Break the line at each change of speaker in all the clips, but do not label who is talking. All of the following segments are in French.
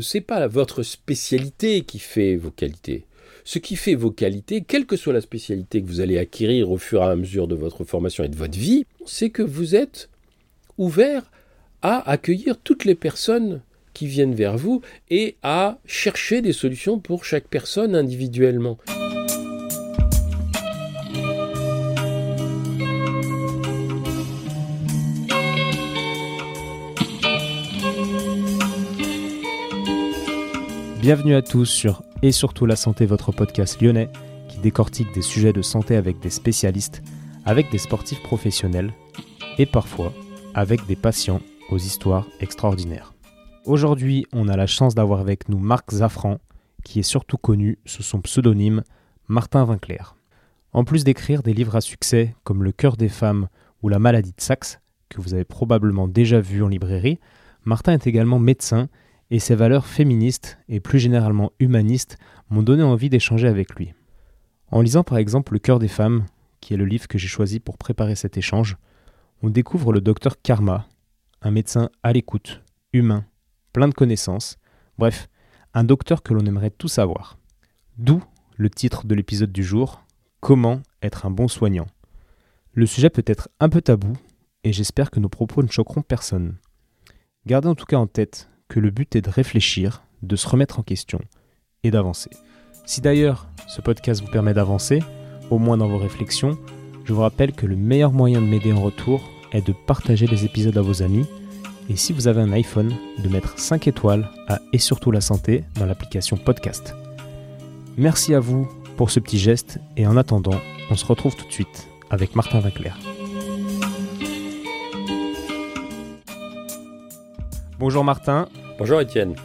c'est pas votre spécialité qui fait vos qualités. Ce qui fait vos qualités, quelle que soit la spécialité que vous allez acquérir au fur et à mesure de votre formation et de votre vie, c'est que vous êtes ouvert à accueillir toutes les personnes qui viennent vers vous et à chercher des solutions pour chaque personne individuellement.
Bienvenue à tous sur Et surtout la santé, votre podcast lyonnais qui décortique des sujets de santé avec des spécialistes, avec des sportifs professionnels et parfois avec des patients aux histoires extraordinaires. Aujourd'hui, on a la chance d'avoir avec nous Marc Zafran, qui est surtout connu sous son pseudonyme Martin Vinclair. En plus d'écrire des livres à succès comme Le cœur des femmes ou La maladie de Saxe, que vous avez probablement déjà vu en librairie, Martin est également médecin et ses valeurs féministes et plus généralement humanistes m'ont donné envie d'échanger avec lui. En lisant par exemple Le cœur des femmes, qui est le livre que j'ai choisi pour préparer cet échange, on découvre le docteur Karma, un médecin à l'écoute, humain, plein de connaissances, bref, un docteur que l'on aimerait tout savoir. D'où le titre de l'épisode du jour, Comment être un bon soignant. Le sujet peut être un peu tabou, et j'espère que nos propos ne choqueront personne. Gardez en tout cas en tête que le but est de réfléchir, de se remettre en question et d'avancer. Si d'ailleurs ce podcast vous permet d'avancer, au moins dans vos réflexions, je vous rappelle que le meilleur moyen de m'aider en retour est de partager les épisodes à vos amis et si vous avez un iPhone, de mettre 5 étoiles à Et surtout la santé dans l'application podcast. Merci à vous pour ce petit geste et en attendant, on se retrouve tout de suite avec Martin Vinclair. Bonjour Martin,
Bonjour Étienne.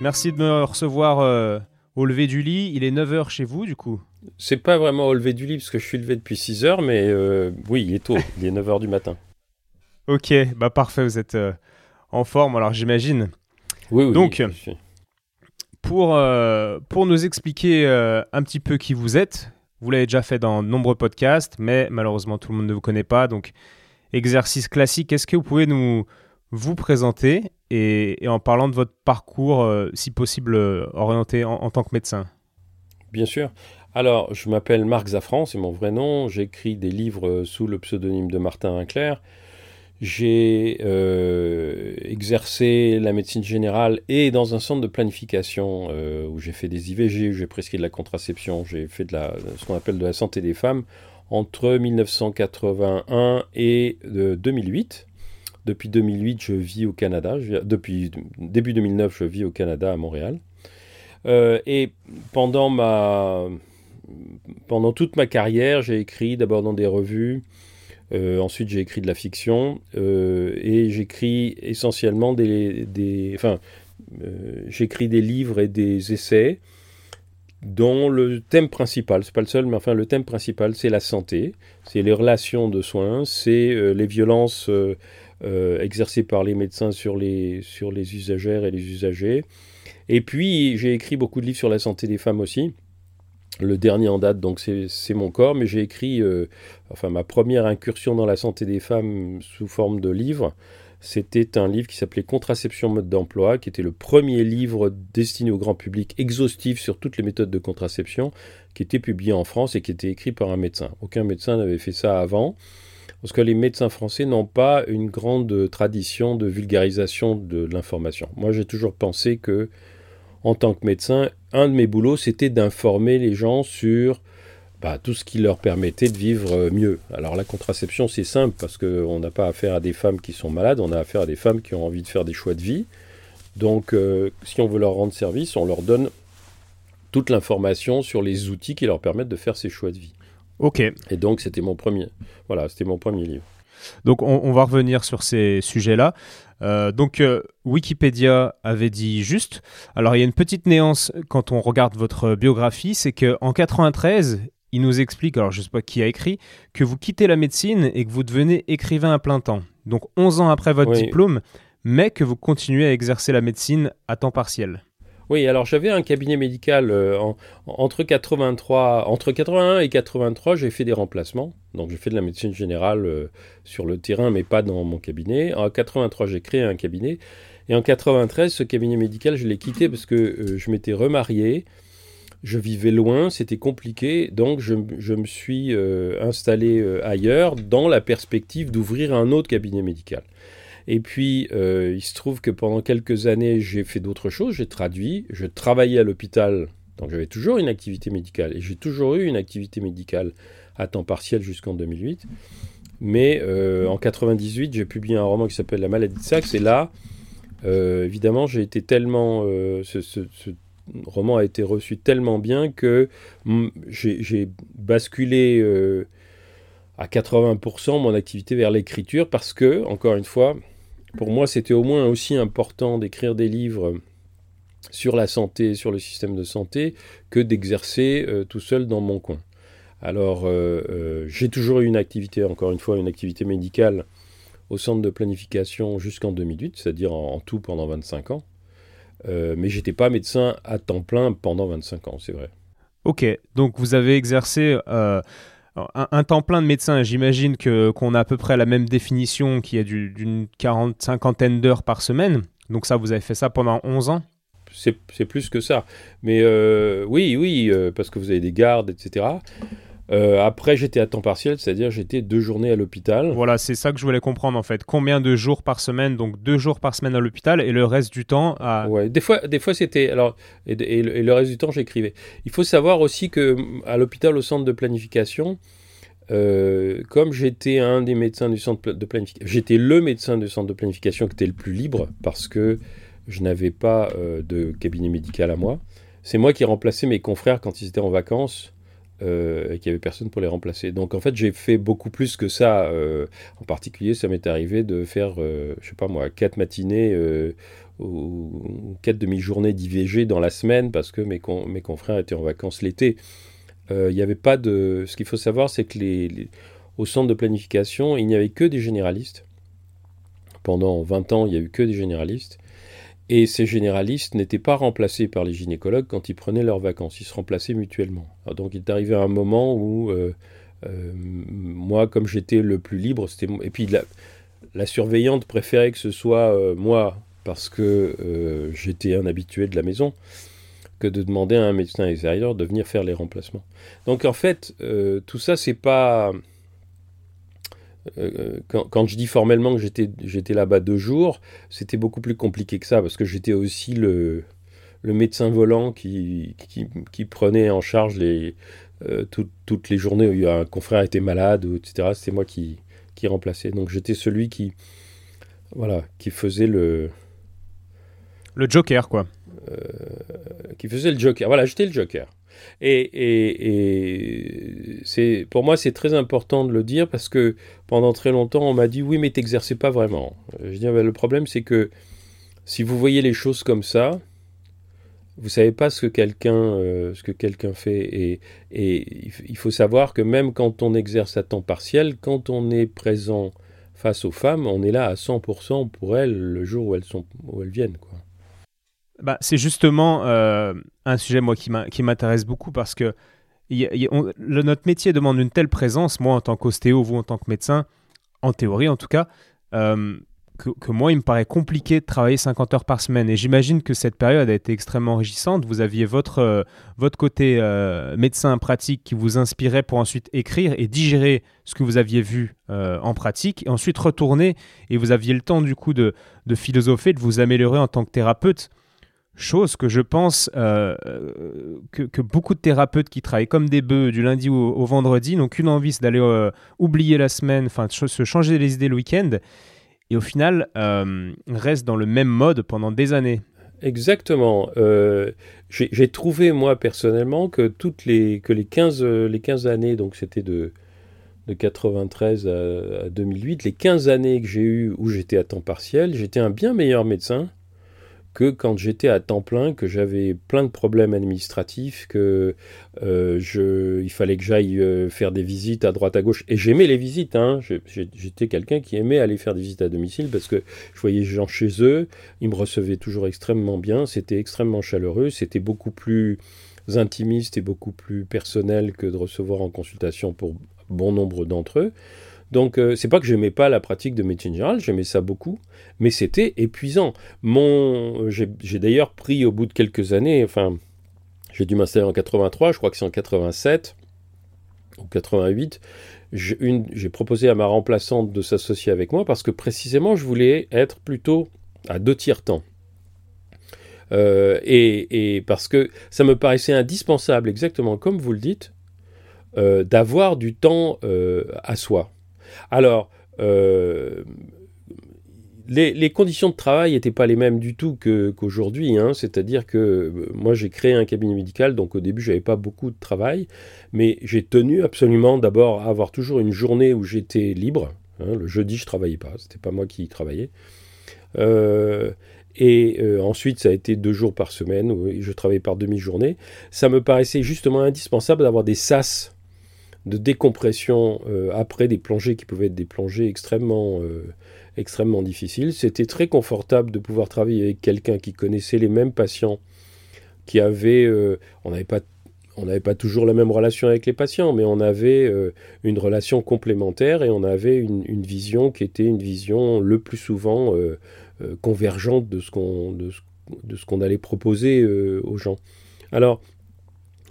Merci de me recevoir euh, au lever du lit. Il est 9h chez vous, du coup
C'est pas vraiment au lever du lit parce que je suis levé depuis 6 heures, mais euh, oui, il est tôt. il est 9 h du matin.
Ok, bah parfait, vous êtes euh, en forme, alors j'imagine.
Oui, oui.
Donc, pour, pour nous expliquer un petit peu qui vous êtes, vous l'avez déjà fait dans de nombreux podcasts, mais malheureusement tout le monde ne vous connaît pas. Donc, exercice classique, est-ce que vous pouvez nous vous présenter et, en parlant de votre parcours, euh, si possible, euh, orienté en, tant que médecin.
Bien sûr. Alors, je m'appelle Marc Zafran, c'est mon vrai nom. J'écris des livres euh, sous le pseudonyme de Martin Vinclair. J'ai exercé la médecine générale et dans un centre de planification où j'ai fait des IVG, où j'ai prescrit de la contraception, j'ai fait de la, ce qu'on appelle de la santé des femmes entre 1981 et 2008. Depuis 2008, je vis au Canada. depuis début 2009, je vis au Canada, à Montréal. Euh, et pendant, ma, pendant toute ma carrière, j'ai écrit d'abord dans des revues, euh, ensuite j'ai écrit de la fiction, euh, et j'écris essentiellement des... des enfin, j'écris des livres et des essais dont le thème principal, c'est pas le seul, mais enfin le thème principal, c'est la santé, c'est les relations de soins, c'est les violences euh, exercé par les médecins sur les, sur les usagères et les usagers. Et puis, j'ai écrit beaucoup de livres sur la santé des femmes aussi. Le dernier en date, donc, c'est mon corps, mais j'ai écrit, euh, enfin, ma première incursion dans la santé des femmes sous forme de livre. C'était un livre qui s'appelait Contraception mode d'emploi, qui était le premier livre destiné au grand public exhaustif sur toutes les méthodes de contraception, qui était publié en France et qui était écrit par un médecin. Aucun médecin n'avait fait ça avant parce que les médecins français n'ont pas une grande tradition de vulgarisation de, l'information. Moi, j'ai toujours pensé que, en tant que médecin, un de mes boulots, c'était d'informer les gens sur bah, tout ce qui leur permettait de vivre euh, mieux. Alors la contraception, c'est simple, parce qu'on n'a pas affaire à des femmes qui sont malades, on a affaire à des femmes qui ont envie de faire des choix de vie. Donc, euh, si on veut leur rendre service, on leur donne toute l'information sur les outils qui leur permettent de faire ces choix de vie.
Ok.
Et donc, c'était mon premier. Voilà, c'était mon premier livre.
Donc, on, va revenir sur ces sujets-là. Euh, donc, euh, Wikipédia avait dit juste. Alors, il y a une petite néance quand on regarde votre biographie, c'est qu'en 93, il nous explique, alors je ne sais pas qui a écrit, que vous quittez la médecine et que vous devenez écrivain à plein temps. Donc, 11 ans après votre diplôme, mais que vous continuez à exercer la médecine à temps partiel.
Oui, alors j'avais un cabinet médical euh, entre 83, entre 81 et 83, j'ai fait des remplacements. Donc j'ai fait de la médecine générale euh, sur le terrain, mais pas dans mon cabinet. En 83, j'ai créé un cabinet. Et en 93, ce cabinet médical, je l'ai quitté parce que euh, je m'étais remarié, je vivais loin, c'était compliqué, donc je, me suis installé ailleurs dans la perspective d'ouvrir un autre cabinet médical. Et puis, il se trouve que pendant quelques années, j'ai fait d'autres choses, j'ai traduit, je travaillais à l'hôpital, donc j'avais toujours une activité médicale, et j'ai toujours eu une activité médicale à temps partiel jusqu'en 2008. Mais en 98, j'ai publié un roman qui s'appelle La maladie de Saxe, et là, euh, évidemment, j'ai été tellement. Euh, ce, roman a été reçu tellement bien que j'ai basculé euh, à 80% mon activité vers l'écriture parce que, encore une fois, pour moi, c'était au moins aussi important d'écrire des livres sur la santé, sur le système de santé, que d'exercer tout seul dans mon coin. Alors, j'ai toujours eu une activité, encore une fois, une activité médicale au centre de planification jusqu'en 2008, c'est-à-dire en, tout pendant 25 ans. Euh, mais j'étais pas médecin à temps plein pendant 25 ans, c'est vrai.
Ok, donc vous avez exercé un, temps plein de médecin. J'imagine que qu'on a à peu près la même définition, qui est d'une quarante, cinquantaine d'heures par semaine. Donc ça, vous avez fait ça pendant 11 ans?
C'est plus que ça. Mais euh, oui, oui, euh, parce que vous avez des gardes, etc. Euh, après, j'étais à temps partiel, c'est-à-dire j'étais deux journées à l'hôpital.
Voilà, c'est ça que je voulais comprendre en fait. Combien de jours par semaine Donc deux jours par semaine à l'hôpital et le reste du temps à.
Ouais, des fois, des fois c'était alors et, le reste du temps j'écrivais. Il faut savoir aussi que à l'hôpital, au centre de planification, euh, comme j'étais un des médecins du centre de planification, j'étais le médecin du centre de planification qui était le plus libre parce que je n'avais pas euh, de cabinet médical à moi. C'est moi qui remplaçais mes confrères quand ils étaient en vacances euh, et qu'il n'y avait personne pour les remplacer. Donc en fait, j'ai fait beaucoup plus que ça. Euh, en particulier, ça m'est arrivé de faire, euh, je sais pas moi, quatre matinées ou quatre demi-journées d'IVG dans la semaine parce que mes, mes confrères étaient en vacances l'été. Il n'y avait pas de. Ce qu'il faut savoir, c'est que les, au centre de planification, il n'y avait que des généralistes. Pendant 20 ans, il n'y a eu que des généralistes. Et ces généralistes n'étaient pas remplacés par les gynécologues quand ils prenaient leurs vacances, ils se remplaçaient mutuellement. donc il est arrivé un moment où euh, euh, moi, comme j'étais le plus libre, c'était et puis la, surveillante préférait que ce soit euh, moi parce que j'étais un habitué de la maison que de demander à un médecin extérieur de venir faire les remplacements. Donc en fait, tout ça c'est pas euh, quand, je dis formellement que j'étais là-bas deux jours, c'était beaucoup plus compliqué que ça, parce que j'étais aussi le, le, médecin volant qui, qui, prenait en charge les, euh, toutes les journées où un confrère était malade, etc. C'était moi qui, qui remplaçais. Donc j'étais celui qui, voilà, qui faisait le...
Le joker, quoi.
Euh, qui faisait le joker. Voilà, j'étais le joker. Et, c'est, pour moi, c'est très important de le dire parce que pendant très longtemps, on m'a dit oui, mais t'exerçais pas vraiment. Je dis, le problème, c'est que si vous voyez les choses comme ça, vous savez pas ce que quelqu'un euh, que quelqu'un fait et, et, il faut savoir que même quand on exerce à temps partiel, quand on est présent face aux femmes, on est là à 100% pour elles le jour où elles sont où elles viennent quoi
bah, C'est justement euh, un sujet moi, qui m'intéresse beaucoup parce que notre métier demande une telle présence, moi en tant qu'ostéo, vous en tant que médecin, en théorie en tout cas, euh, que, moi il me paraît compliqué de travailler 50 heures par semaine. Et j'imagine que cette période a été extrêmement enrichissante. Vous aviez votre, euh, votre côté médecin pratique qui vous inspirait pour ensuite écrire et digérer ce que vous aviez vu en pratique, et ensuite retourner, et vous aviez le temps du coup de, de philosopher, de vous améliorer en tant que thérapeute. Chose que je pense euh, que, beaucoup de thérapeutes qui travaillent comme des bœufs du lundi au, vendredi n'ont qu'une envie, c'est d'aller euh, oublier la semaine, enfin se changer les idées le week-end, et au final euh, restent dans le même mode pendant des années.
Exactement. J'ai trouvé moi personnellement que toutes les que les 15 les 15 années, donc c'était de de 93 à, à 2008, les 15 années que j'ai eues où j'étais à temps partiel, j'étais un bien meilleur médecin que quand j'étais à temps plein, que j'avais plein de problèmes administratifs, que euh, il fallait que j'aille euh, faire des visites à droite à gauche. Et j'aimais les visites. Hein. J'étais quelqu'un qui aimait aller faire des visites à domicile parce que je voyais les gens chez eux, ils me recevaient toujours extrêmement bien, c'était extrêmement chaleureux, c'était beaucoup plus intimiste et beaucoup plus personnel que de recevoir en consultation pour bon nombre d'entre eux. Donc, euh, c'est pas que j'aimais pas la pratique de médecine générale, j'aimais ça beaucoup, mais c'était épuisant. Mon, j'ai d'ailleurs pris au bout de quelques années, enfin, j'ai dû m'installer en 83, je crois que c'est en 87 ou 88, j'ai proposé à ma remplaçante de s'associer avec moi parce que précisément je voulais être plutôt à deux tiers temps. Euh, et, parce que ça me paraissait indispensable, exactement comme vous le dites, euh, d'avoir du temps euh, à soi. Alors, les, conditions de travail n'étaient pas les mêmes du tout qu'aujourd'hui. Hein. C'est-à-dire que moi, j'ai créé un cabinet médical, donc au début, j'avais pas beaucoup de travail, mais j'ai tenu absolument d'abord à avoir toujours une journée où j'étais libre. Hein. Le jeudi, je travaillais pas, c'était pas moi qui travaillais. Et euh, ensuite, ça a été deux jours par semaine où je travaillais par demi-journée. Ça me paraissait justement indispensable d'avoir des sas de décompression euh, après des plongées qui pouvaient être des plongées extrêmement, euh, extrêmement difficiles. C'était très confortable de pouvoir travailler avec quelqu'un qui connaissait les mêmes patients, qui avait, on n'avait pas pas toujours la même relation avec les patients, mais on avait une relation complémentaire et on avait une, vision qui était une vision le plus souvent euh, convergente de ce qu'on de, ce qu'on allait proposer euh, aux gens. Alors,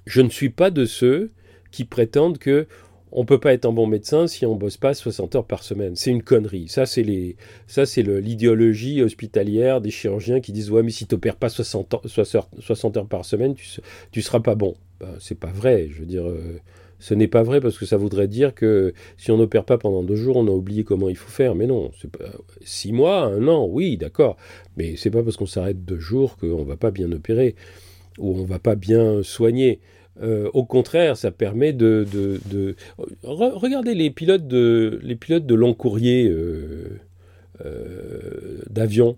je ne suis pas de ceux qui prétendent que on peut pas être un bon médecin si on bosse pas 60 heures par semaine. C'est une connerie. Ça, c'est l'idéologie hospitalière des chirurgiens qui disent ouais, mais si tu n'opères pas 60, 60, heures par semaine, tu, tu seras pas bon. Ben, c'est pas vrai. Je veux dire, euh, ce n'est pas vrai parce que ça voudrait dire que si on n'opère pas pendant deux jours, on a oublié comment il faut faire. Mais non, six mois, un an, oui, d'accord. Mais c'est pas parce qu'on s'arrête deux jours qu'on va pas bien opérer ou on va pas bien soigner. Euh, au contraire, ça permet de, de, regardez les pilotes de les pilotes de long courrier euh, euh, d'avion.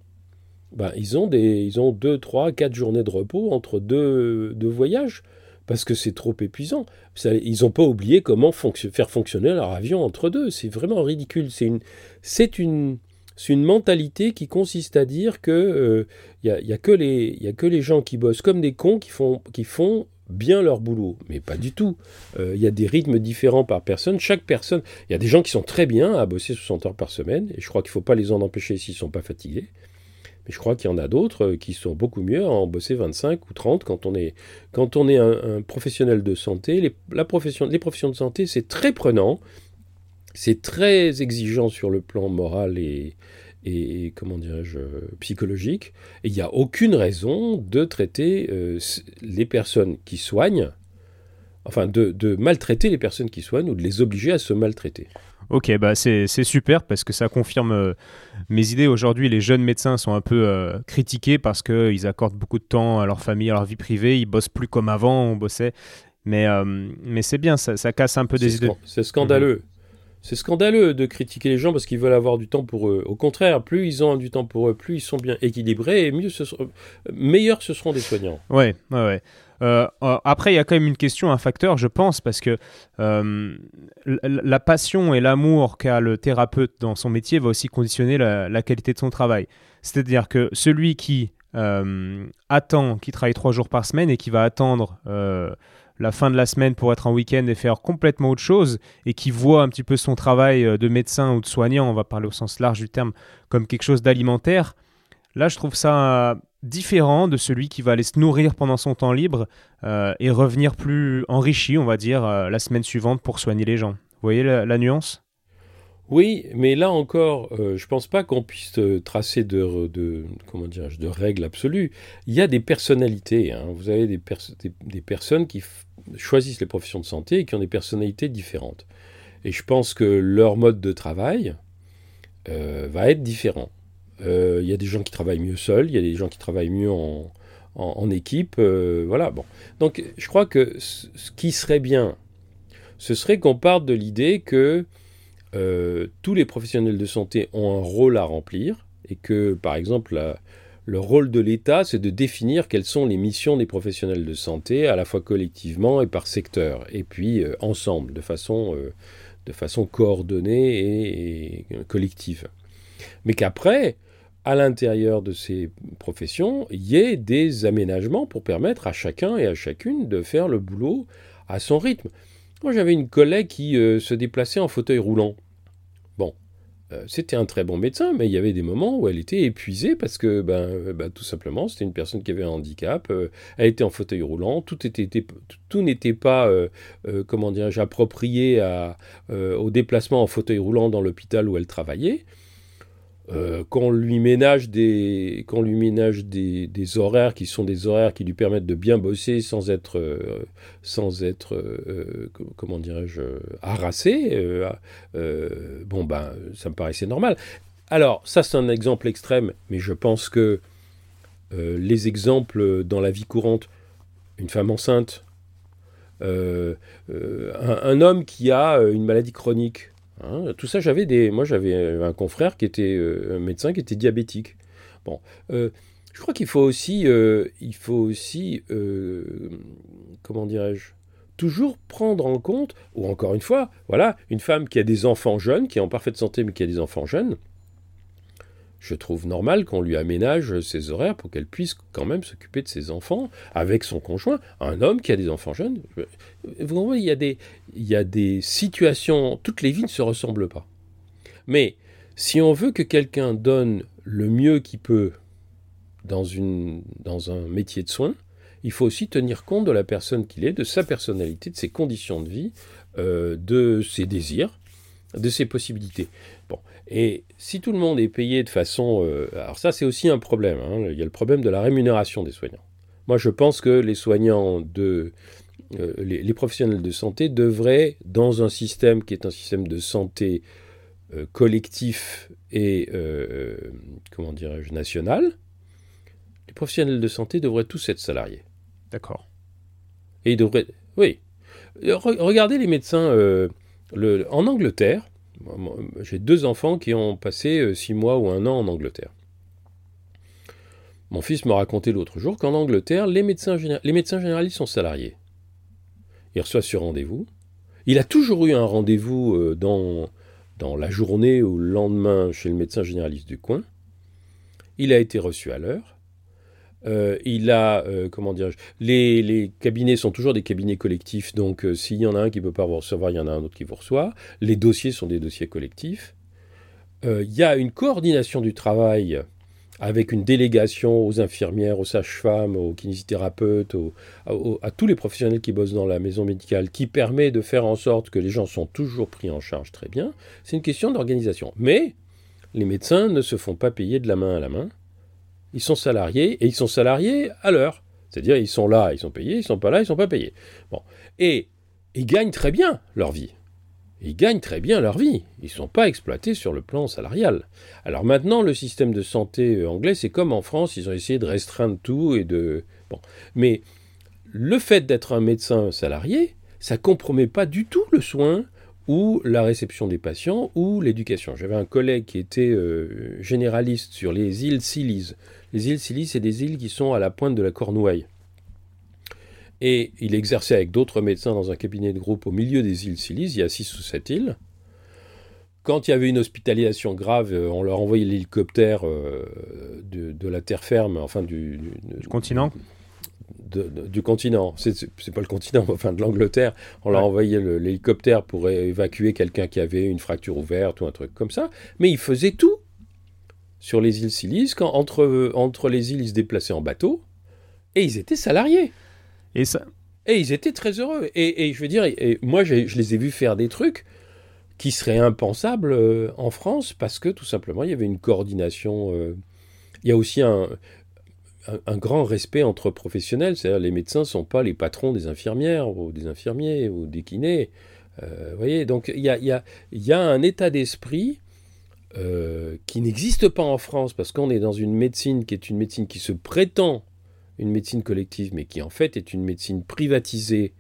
Ben, ils ont des ils ont deux, trois, quatre journées de repos entre deux, deux voyages parce que c'est trop épuisant. ils n'ont pas oublié comment faire fonctionner leur avion entre deux. C'est vraiment ridicule. C'est une, c'est une, une mentalité qui consiste à dire que il euh, y, a, que les, y a que les gens qui bossent comme des cons qui font, qui font bien leur boulot, mais pas du tout. Euh, il y a des rythmes différents par personne. Chaque personne, il y a des gens qui sont très bien à bosser 60 heures par semaine, et je crois qu'il ne faut pas les en empêcher s'ils ne sont pas fatigués. Mais je crois qu'il y en a d'autres euh, qui sont beaucoup mieux à en bosser 25 ou 30 quand on est, quand on est un, professionnel de santé. Les, la profession, les professions de santé, c'est très prenant, c'est très exigeant sur le plan moral et, et comment dirais-je, psychologique. Et il n'y a aucune raison de traiter euh, les personnes qui soignent, enfin de, de maltraiter les personnes qui soignent ou de les obliger à se maltraiter.
Ok, bah c'est super parce que ça confirme euh, mes idées. Aujourd'hui, les jeunes médecins sont un peu euh, critiqués parce qu'ils accordent beaucoup de temps à leur famille, à leur vie privée. Ils bossent plus comme avant, on bossait. Mais, euh, mais c'est bien, ça, ça, casse un peu des idées.
C'est scandaleux. C'est scandaleux de critiquer les gens parce qu'ils veulent avoir du temps pour eux. Au contraire, plus ils ont du temps pour eux, plus ils sont bien équilibrés et mieux ce meilleurs ce seront des soignants.
Ouais, ouais, ouais. Euh, euh, après, il y a quand même une question, un facteur, je pense, parce que euh, la passion et l'amour qu'a le thérapeute dans son métier va aussi conditionner la, qualité de son travail. C'est-à-dire que celui qui attend, qui travaille trois jours par semaine et qui va attendre la fin de la semaine pour être en week-end et faire complètement autre chose, et qui voit un petit peu son travail de médecin ou de soignant, on va parler au sens large du terme, comme quelque chose d'alimentaire, là je trouve ça différent de celui qui va aller se nourrir pendant son temps libre euh, et revenir plus enrichi, on va dire, euh, la semaine suivante pour soigner les gens. Vous voyez la, nuance?
Oui, mais là encore, euh, je ne pense pas qu'on puisse tracer de, de, comment de règles absolues. Il y a des personnalités. Hein. Vous avez des, personnes qui choisissent les professions de santé et qui ont des personnalités différentes. Et je pense que leur mode de travail va être différent. Euh, il y a des gens qui travaillent mieux seuls, il y a des gens qui travaillent mieux en, équipe. Euh, voilà, bon. Donc, je crois que ce qui serait bien, ce serait qu'on parte de l'idée que euh, tous les professionnels de santé ont un rôle à remplir et que, par exemple, le rôle de l'État, c'est de définir quelles sont les missions des professionnels de santé, à la fois collectivement et par secteur, et puis ensemble, de façon, de façon coordonnée et collective. Mais qu'après, à l'intérieur de ces professions, il y ait des aménagements pour permettre à chacun et à chacune de faire le boulot à son rythme. Moi, j'avais une collègue qui euh, se déplaçait en fauteuil roulant. Euh, c'était un très bon médecin, mais il y avait des moments où elle était épuisée parce que, ben, ben tout simplement, c'était une personne qui avait un handicap, euh, elle était en fauteuil roulant, tout était, tout n'était pas, euh, comment dirais-je, approprié au déplacement en fauteuil roulant dans l'hôpital où elle travaillait. Euh, qu'on lui ménage, des, lui ménage des, horaires qui sont des horaires qui lui permettent de bien bosser sans être, euh, sans être euh, comment dirais-je, harassé, bon ben, ça me paraissait normal. Alors, ça c'est un exemple extrême, mais je pense que les exemples dans la vie courante, une femme enceinte, un, homme qui a une maladie chronique, Hein, tout ça, j'avais des. Moi, j'avais un confrère qui était euh, un médecin qui était diabétique. Bon, euh, je crois qu'il faut aussi, euh, il faut aussi, comment dirais-je, toujours prendre en compte, ou encore une fois, voilà, une femme qui a des enfants jeunes, qui est en parfaite santé mais qui a des enfants jeunes, je trouve normal qu'on lui aménage ses horaires pour qu'elle puisse quand même s'occuper de ses enfants avec son conjoint, un homme qui a des enfants jeunes. Vous voyez, il y a des, situations, toutes les vies ne se ressemblent pas. Mais si on veut que quelqu'un donne le mieux qu'il peut dans un métier de soins, il faut aussi tenir compte de la personne qu'il est, de sa personnalité, de ses conditions de vie, euh, de ses désirs, de ses possibilités. Et si tout le monde est payé de façon... Euh, alors ça, c'est aussi un problème. Hein. il y a le problème de la rémunération des soignants. Moi, je pense que les soignants de... Euh, les, professionnels de santé devraient, dans un système qui est un système de santé euh, collectif et, comment dirais-je, national, les professionnels de santé devraient tous être salariés.
D'accord.
Et ils devraient... Oui. regardez les médecins... Le, en Angleterre, j'ai deux enfants qui ont passé euh, six mois ou un an en Angleterre. Mon fils me racontait l'autre jour qu'en Angleterre, les médecins, généralistes sont salariés. Il reçoit sur rendez-vous. Il a toujours eu un rendez-vous euh, dans, dans la journée ou le lendemain chez le médecin généraliste du coin. Il a été reçu à l'heure. Euh, il a, euh, comment dirais-je, les, cabinets sont toujours des cabinets collectifs, donc euh, s'il y en a un qui ne peut pas vous recevoir, il y en a un autre qui vous reçoit. Les dossiers sont des dossiers collectifs. Il y a une coordination du travail avec une délégation aux infirmières, aux sages-femmes, aux kinésithérapeutes, à tous les professionnels qui bossent dans la maison médicale, qui permet de faire en sorte que les gens sont toujours pris en charge très bien. C'est une question d'organisation. Mais les médecins ne se font pas payer de la main à la main ils sont salariés et ils sont salariés à l'heure. C'est-à-dire, ils sont là, ils sont payés, ils sont pas là, ils sont pas payés. Bon. Et ils gagnent très bien leur vie. Ils gagnent très bien leur vie. Ils ne sont pas exploités sur le plan salarial. Alors maintenant, le système de santé euh, anglais, c'est comme en France, ils ont essayé de restreindre tout et de. Bon. Mais le fait d'être un médecin salarié, ça compromet pas du tout le soin ou la réception des patients ou l'éducation. J'avais un collègue qui était euh, généraliste sur les îles Scilly. Les îles Scilly, c'est des îles qui sont à la pointe de la Cornouaille. Et il exerçait avec d'autres médecins dans un cabinet de groupe au milieu des îles Scilly, il y a six ou sept îles. Quand il y avait une hospitalisation grave, euh, on leur envoyait l'hélicoptère euh, de, la terre ferme, enfin du,
du continent
du continent, c'est pas le continent, enfin de l'Angleterre, on leur envoyait l'hélicoptère pour évacuer quelqu'un qui avait une fracture ouverte ou un truc comme ça, mais ils faisaient tout sur les îles Scilly, quand entre, entre les îles, ils se déplaçaient en bateau, et ils étaient salariés.
Et ça
Et ils étaient très heureux. Et, je veux dire, et moi, je les ai vus faire des trucs qui seraient impensables euh, en France, parce que tout simplement, il y avait une coordination. Euh, il y a aussi un, un, grand respect entre professionnels. C'est-à-dire les médecins ne sont pas les patrons des infirmières ou des infirmiers ou des kinés. Euh, voyez, donc il y a, y a, un état d'esprit euh, qui n'existe pas en France parce qu'on est dans une médecine qui est une médecine qui se prétend une médecine collective, mais qui en fait est une médecine privatisée.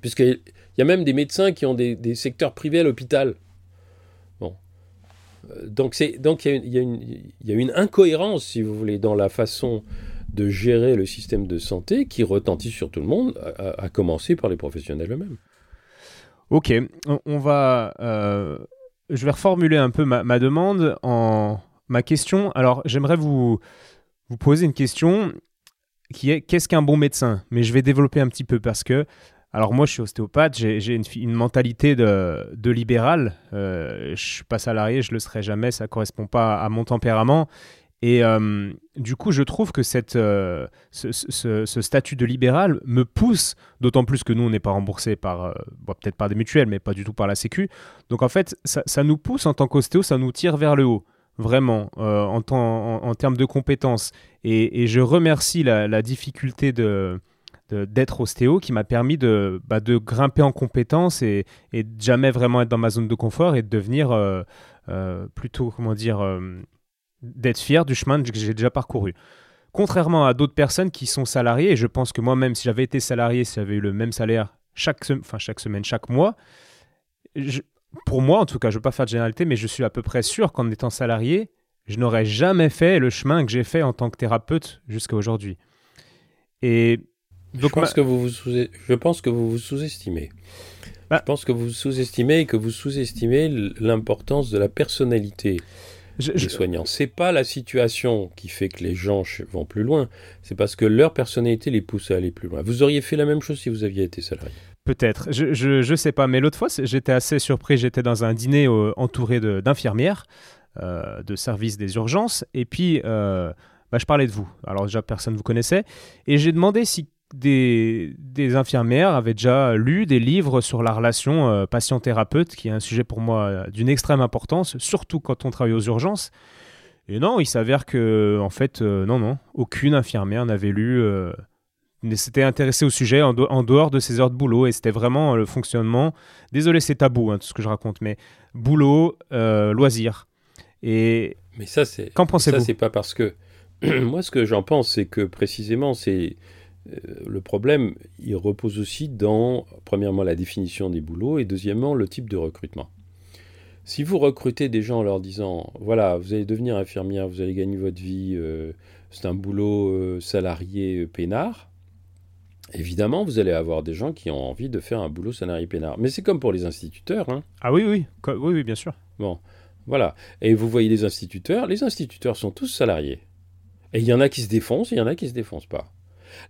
Puisqu'il y a même des médecins qui ont des, secteurs privés à l'hôpital. Euh, donc il donc y, y, y, a une incohérence, si vous voulez, dans la façon de gérer le système de santé qui retentit sur tout le monde, à, commencer par les professionnels eux-mêmes.
Ok, on, va, euh, je vais reformuler un peu ma, demande en ma question. Alors j'aimerais vous vous poser une question qui est qu'est-ce qu'un bon médecin? Mais je vais développer un petit peu parce que Alors moi, je suis ostéopathe, j'ai une, mentalité de, de libéral. Euh, je suis pas salarié, je le serai jamais, ça correspond pas à mon tempérament. Et euh, du coup, je trouve que cette, euh, ce, statut de libéral me pousse, d'autant plus que nous, on n'est pas remboursé par, euh, peut-être par des mutuelles, mais pas du tout par la Sécu. Donc en fait, ça, nous pousse en tant qu'ostéo, ça nous tire vers le haut, vraiment, en, en, termes de compétences. Et, je remercie la, difficulté de d'être ostéo qui m'a permis de, bah, de grimper en compétences et, et de jamais vraiment être dans ma zone de confort et de devenir plutôt, comment dire, d'être fier du chemin que j'ai déjà parcouru. Contrairement à d'autres personnes qui sont salariées, et je pense que moi-même, si j'avais été salarié, si j'avais eu le même salaire chaque, enfin, chaque semaine, chaque mois, pour moi, en tout cas, je ne veux pas faire de généralité, mais je suis à peu près sûr qu'en étant salarié, je n'aurais jamais fait le chemin que j'ai fait en tant que thérapeute jusqu'à aujourd'hui.
Et donc, je, pense que vous vous je pense que vous vous sous-estimez. Bah je pense que vous vous sous-estimez et que vous sous-estimez l'importance de la personnalité je, des soignants. C'est pas la situation qui fait que les gens vont plus loin, c'est parce que leur personnalité les pousse à aller plus loin. Vous auriez fait la même chose si vous aviez été salarié.
Peut-être, je, je, sais pas, mais l'autre fois j'étais assez surpris, j'étais dans un dîner entouré d'infirmières euh, de service des urgences, et puis euh, bah, je parlais de vous. Alors déjà personne ne vous connaissait, et j'ai demandé si des, infirmières avaient déjà lu des livres sur la relation euh, patient-thérapeute, qui est un sujet pour moi euh, d'une extrême importance, surtout quand on travaille aux urgences. Et non, il s'avère que, en fait, euh, non, non, aucune infirmière n'avait lu, ne s'était intéressée au sujet en, dehors de ses heures de boulot. Et c'était vraiment le fonctionnement. Désolé, c'est tabou, hein, tout ce que je raconte, mais boulot, loisir. Et
mais ça, c'est.
Qu'en pensez-vous?
Ça, c'est pas parce que. moi, ce que j'en pense, c'est que précisément, c'est euh, le problème, il repose aussi dans, premièrement, la définition des boulots et deuxièmement, le type de recrutement. Si vous recrutez des gens en leur disant, voilà, vous allez devenir infirmière, vous allez gagner votre vie, euh, c'est un boulot euh, salarié peinard, évidemment, vous allez avoir des gens qui ont envie de faire un boulot salarié peinard. Mais c'est comme pour les instituteurs. Hein.
Ah oui, oui, oui, oui, bien sûr.
Bon, voilà. Et vous voyez les instituteurs, les instituteurs sont tous salariés. Et il y en a qui se défoncent, et il y en a qui ne se défoncent pas.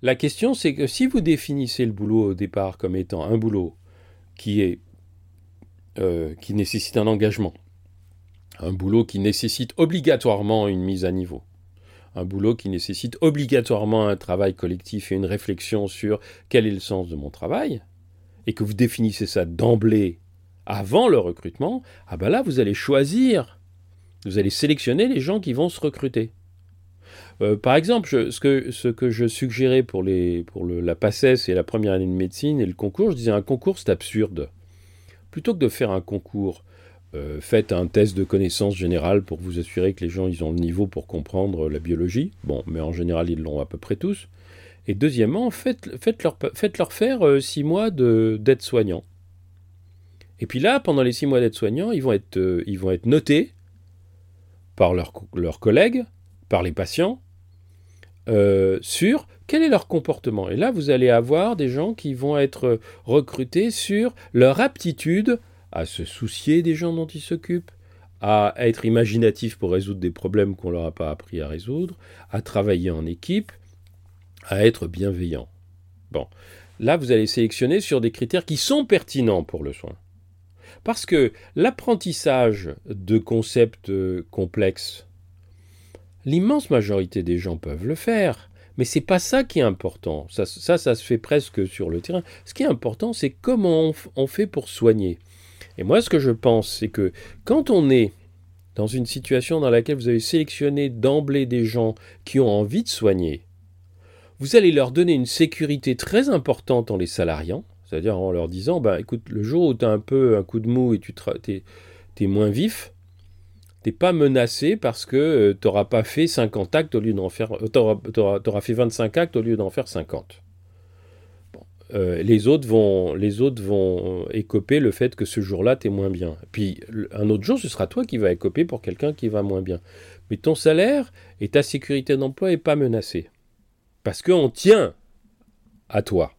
La question, c'est que si vous définissez le boulot au départ comme étant un boulot qui est euh, qui nécessite un engagement, un boulot qui nécessite obligatoirement une mise à niveau, un boulot qui nécessite obligatoirement un travail collectif et une réflexion sur quel est le sens de mon travail, et que vous définissez ça d'emblée avant le recrutement, ah ben là vous allez choisir, vous allez sélectionner les gens qui vont se recruter. Euh, par exemple, ce, que, je suggérais pour, la PACES et la première année de médecine et le concours, je disais un concours c'est absurde. Plutôt que de faire un concours, euh, faites un test de connaissance générale pour vous assurer que les gens ils ont le niveau pour comprendre la biologie. Bon, mais en général ils l'ont à peu près tous. Et deuxièmement, faites, faites, leur, faites leur faire euh, six mois d'aide-soignant. Et puis là, pendant les six mois d'aide-soignant, ils vont être notés par leurs collègues par les patients euh, sur quel est leur comportement. Et là, vous allez avoir des gens qui vont être recrutés sur leur aptitude à se soucier des gens dont ils s'occupent, à être imaginatifs pour résoudre des problèmes qu'on leur a pas appris à résoudre, à travailler en équipe, à être bienveillants. Bon, là, vous allez sélectionner sur des critères qui sont pertinents pour le soin. Parce que l'apprentissage de concepts euh, complexes, L'immense majorité des gens peuvent le faire. Mais c'est pas ça qui est important. Ça, ça, se fait presque sur le terrain. Ce qui est important, c'est comment on, fait pour soigner. Et moi, ce que je pense, c'est que quand on est dans une situation dans laquelle vous avez sélectionné d'emblée des gens qui ont envie de soigner, vous allez leur donner une sécurité très importante en les salariant, c'est-à-dire en leur disant, bah, écoute, le jour où tu as un peu un coup de mou et tu es, es moins vif, t'es pas menacé parce que euh, tu n'auras pas fait 50 actes au lieu d'en faire. Euh, t'auras, fait 25 actes au lieu d'en faire 50. Euh, les autres vont, les autres vont écoper le fait que ce jour-là, tu es moins bien. Puis un autre jour, ce sera toi qui vas écoper pour quelqu'un qui va moins bien. Mais ton salaire et ta sécurité d'emploi n'est pas menacée. Parce qu'on tient à toi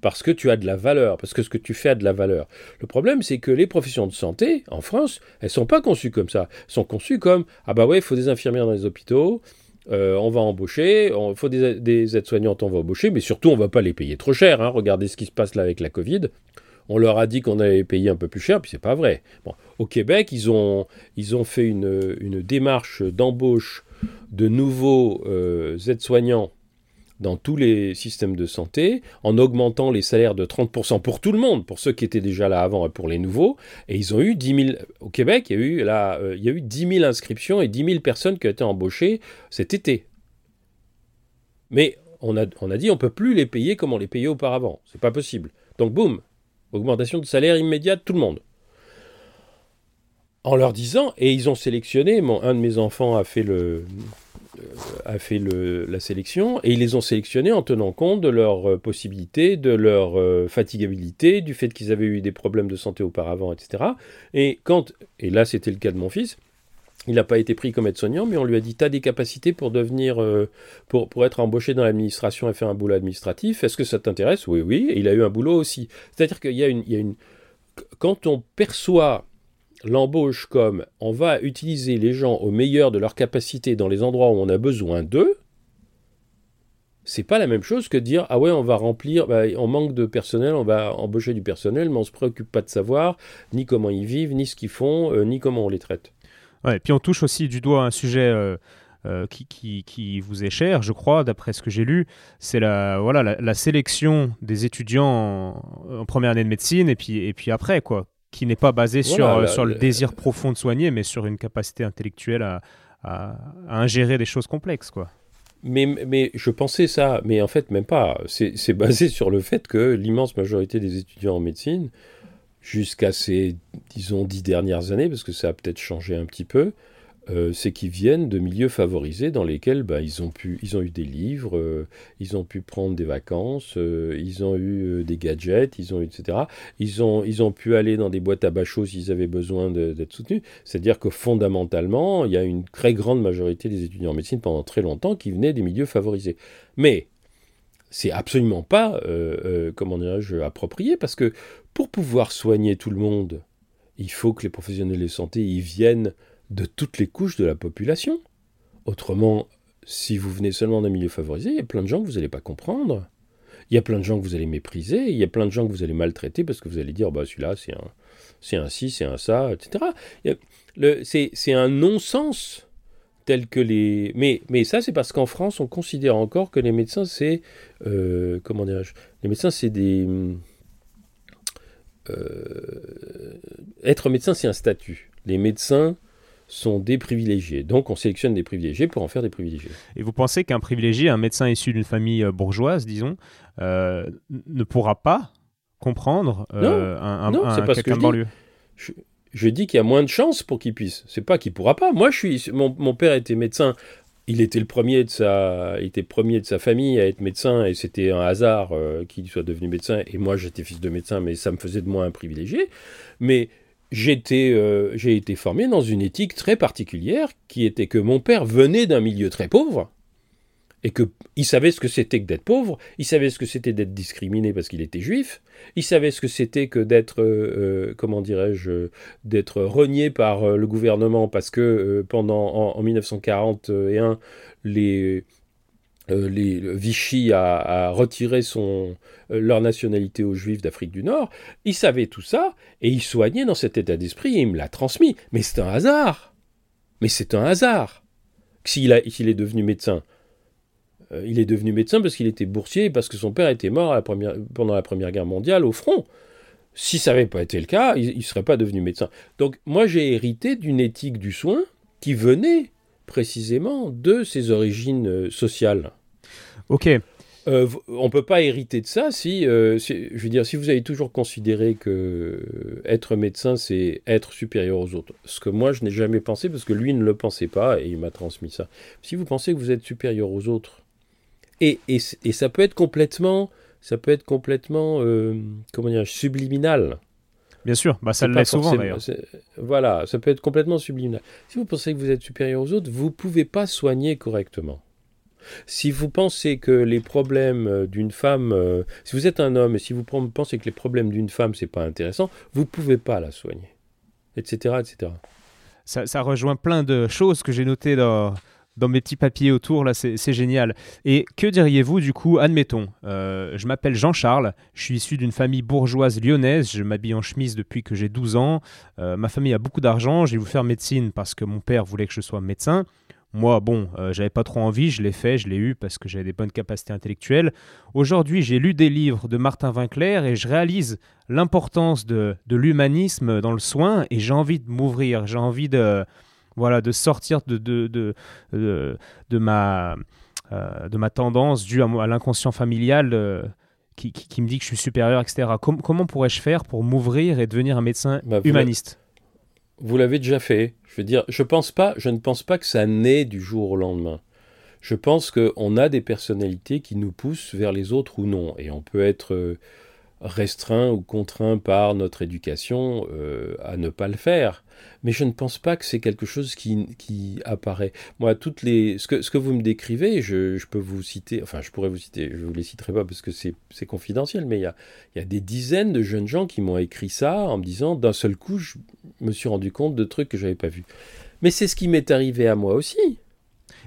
parce que tu as de la valeur, parce que ce que tu fais a de la valeur. Le problème, c'est que les professions de santé, en France, elles sont pas conçues comme ça. Elles sont conçues comme, ah bah ouais, il faut des infirmières dans les hôpitaux, on va embaucher, il faut des, aides-soignantes, on va embaucher, mais surtout on va pas les payer trop cher. Hein. Regardez ce qui se passe là avec la Covid. On leur a dit qu'on allait payer un peu plus cher, puis c'est pas vrai. Au Québec, ils ont, ils ont fait une, une démarche d'embauche de nouveaux aides-soignants dans tous les systèmes de santé, en augmentant les salaires de 30% pour tout le monde, pour ceux qui étaient déjà là avant et pour les nouveaux. Et ils ont eu 10 000, au Québec, il y a eu, là, euh, il y a eu 10 000 inscriptions et 10 000 personnes qui ont été embauchées cet été. Mais on a, on a dit on ne peut plus les payer comme on les payait auparavant. C'est pas possible. Donc boum, augmentation de salaire immédiate, tout le monde. En leur disant, et ils ont sélectionné, mon, un de mes enfants a fait le, a fait la sélection et ils les ont sélectionnés en tenant compte de leurs euh, possibilités, de leur euh, fatigabilité, du fait qu'ils avaient eu des problèmes de santé auparavant, etc. Et quand, et là c'était le cas de mon fils, il n'a pas été pris comme aide-soignant, mais on lui a dit as des capacités pour devenir, euh, pour, pour être embauché dans l'administration et faire un boulot administratif. Est-ce que ça t'intéresse? Oui, oui. Et il a eu un boulot aussi. C'est-à-dire qu'il y a une, quand on perçoit l'embauche comme on va utiliser les gens au meilleur de leur capacité dans les endroits où on a besoin d'eux, c'est pas la même chose que dire ah ouais on va remplir, bah, on manque de personnel, on va embaucher du personnel, mais on se préoccupe pas de savoir ni comment ils vivent, ni ce qu'ils font, euh, ni comment on les traite.
Ouais, et puis on touche aussi du doigt un sujet euh, euh, qui, qui, qui, vous est cher, je crois, d'après ce que j'ai lu, c'est la, voilà, la, sélection des étudiants en, en, première année de médecine et puis, et puis après, quoi qui n'est pas basé sur, euh, sur le, désir profond de soigner, mais sur une capacité intellectuelle à, à, ingérer des choses complexes, quoi.
Mais, mais je pensais ça, mais en fait même pas. C'est basé sur le fait que l'immense majorité des étudiants en médecine, jusqu'à ces, disons, dix dernières années, parce que ça a peut-être changé un petit peu, euh, c'est qu'ils viennent de milieux favorisés dans lesquels bah, ils, ont pu, ils ont eu des livres, euh, ils ont pu prendre des vacances, euh, ils ont eu des gadgets, ils ont eu, etc. Ils ont, ils ont pu aller dans des boîtes à bachot s'ils avaient besoin d'être soutenus. C'est-à-dire que fondamentalement, il y a une très grande majorité des étudiants en médecine pendant très longtemps qui venaient des milieux favorisés. Mais c'est absolument pas, comment dirais-je, approprié parce que pour pouvoir soigner tout le monde, il faut que les professionnels de santé y viennent de toutes les couches de la population. Autrement, si vous venez seulement d'un milieu favorisé, il y a plein de gens que vous n'allez pas comprendre. Il y a plein de gens que vous allez mépriser, il y a plein de gens que vous allez maltraiter parce que vous allez dire bah celui-là c'est un c'est un ci, c'est un ça, etc. C'est un non-sens tel que les. Mais, ça, c'est parce qu'en France, on considère encore que les médecins, c'est. Euh, comment dirais-je Les médecins, c'est des. Euh, être médecin, c'est un statut. Les médecins, sont des privilégiés. Donc on sélectionne des privilégiés pour en faire des privilégiés.
Et vous pensez qu'un privilégié, un médecin issu d'une famille euh, bourgeoise, disons, euh, ne pourra pas comprendre
euh, un, non, un, quelqu'un de banlieue? Je, je, dis qu'il y a moins de chances pour qu'il puisse. C'est pas qu'il pourra pas. Moi, je suis, mon, mon, père était médecin. Il était le premier de sa, il était premier de sa famille à être médecin et c'était un hasard qu'il soit devenu médecin. Et moi, j'étais fils de médecin, mais ça me faisait de moi un privilégié. Mais euh, j'ai été formé dans une éthique très particulière qui était que mon père venait d'un milieu très pauvre et qu'il savait ce que c'était que d'être pauvre, il savait ce que c'était d'être discriminé parce qu'il était juif, il savait ce que c'était que d'être, euh, euh, comment dirais-je, d'être renié par le gouvernement parce que pendant en 1941 les euh, les, Vichy a, retiré euh, leur nationalité aux Juifs d'Afrique du Nord, il savait tout ça et il soignait dans cet état d'esprit et il me l'a transmis. Mais c'est un hasard. Mais c'est un hasard s'il est devenu médecin. Euh, il est devenu médecin parce qu'il était boursier parce que son père était mort pendant la Première Guerre mondiale au front. Si ça n'avait pas été le cas, il ne serait pas devenu médecin. Donc moi j'ai hérité d'une éthique du soin qui venait précisément de ses origines sociales.
Ok.
Euh, on ne peut pas hériter de ça si, euh, je veux dire, si vous avez toujours considéré que euh, être médecin, c'est être supérieur aux autres. Ce que moi, je n'ai jamais pensé, parce que lui ne le pensait pas, et il m'a transmis ça. Si vous pensez que vous êtes supérieur aux autres, et, et, et ça peut être complètement, ça peut être complètement, comment dire, subliminal.
Bien sûr, bah ça l'est souvent d'ailleurs.
Voilà, ça peut être complètement subliminal. Si vous pensez que vous êtes supérieur aux autres, vous ne pouvez pas soigner correctement. Si vous pensez que les problèmes euh, d'une femme, euh, si vous êtes un homme et si vous pensez que les problèmes d'une femme c'est pas intéressant, vous pouvez pas la soigner, etc., etc.
Ça, rejoint plein de choses que j'ai notées dans, mes petits papiers autour, là, c'est génial. Et que diriez-vous du coup, admettons, euh, je m'appelle Jean-Charles, je suis issu d'une famille bourgeoise lyonnaise, je m'habille en chemise depuis que j'ai 12 ans, ma famille a beaucoup d'argent, j'ai voulu faire médecine parce que mon père voulait que je sois médecin. Moi, bon, euh, j'avais pas trop envie, je l'ai fait, je l'ai eu parce que j'avais des bonnes capacités intellectuelles. Aujourd'hui, j'ai lu des livres de Martin Winkler et je réalise l'importance de, de l'humanisme dans le soin et j'ai envie de m'ouvrir, j'ai envie de, voilà, de sortir de, de, de, de, ma, euh, de ma tendance due à, l'inconscient familial euh, qui, qui, me dit que je suis supérieur, etc. comment pourrais-je faire pour m'ouvrir et devenir un médecin bah, humaniste?
Vous l'avez déjà fait. Je veux dire, je ne pense pas que ça naît du jour au lendemain. Je pense qu'on a des personnalités qui nous poussent vers les autres ou non, et on peut être euh, restreint ou contraint par notre éducation euh, à ne pas le faire. Mais je ne pense pas que c'est quelque chose qui, qui, apparaît. Moi, toutes les, ce, que, ce que vous me décrivez, je, je, peux vous citer, enfin, je pourrais vous citer, je ne vous les citerai pas parce que c'est confidentiel, mais il y a, il y a des dizaines de jeunes gens qui m'ont écrit ça en me disant d'un seul coup, je me suis rendu compte de trucs que je n'avais pas vus. Mais c'est ce qui m'est arrivé à moi aussi.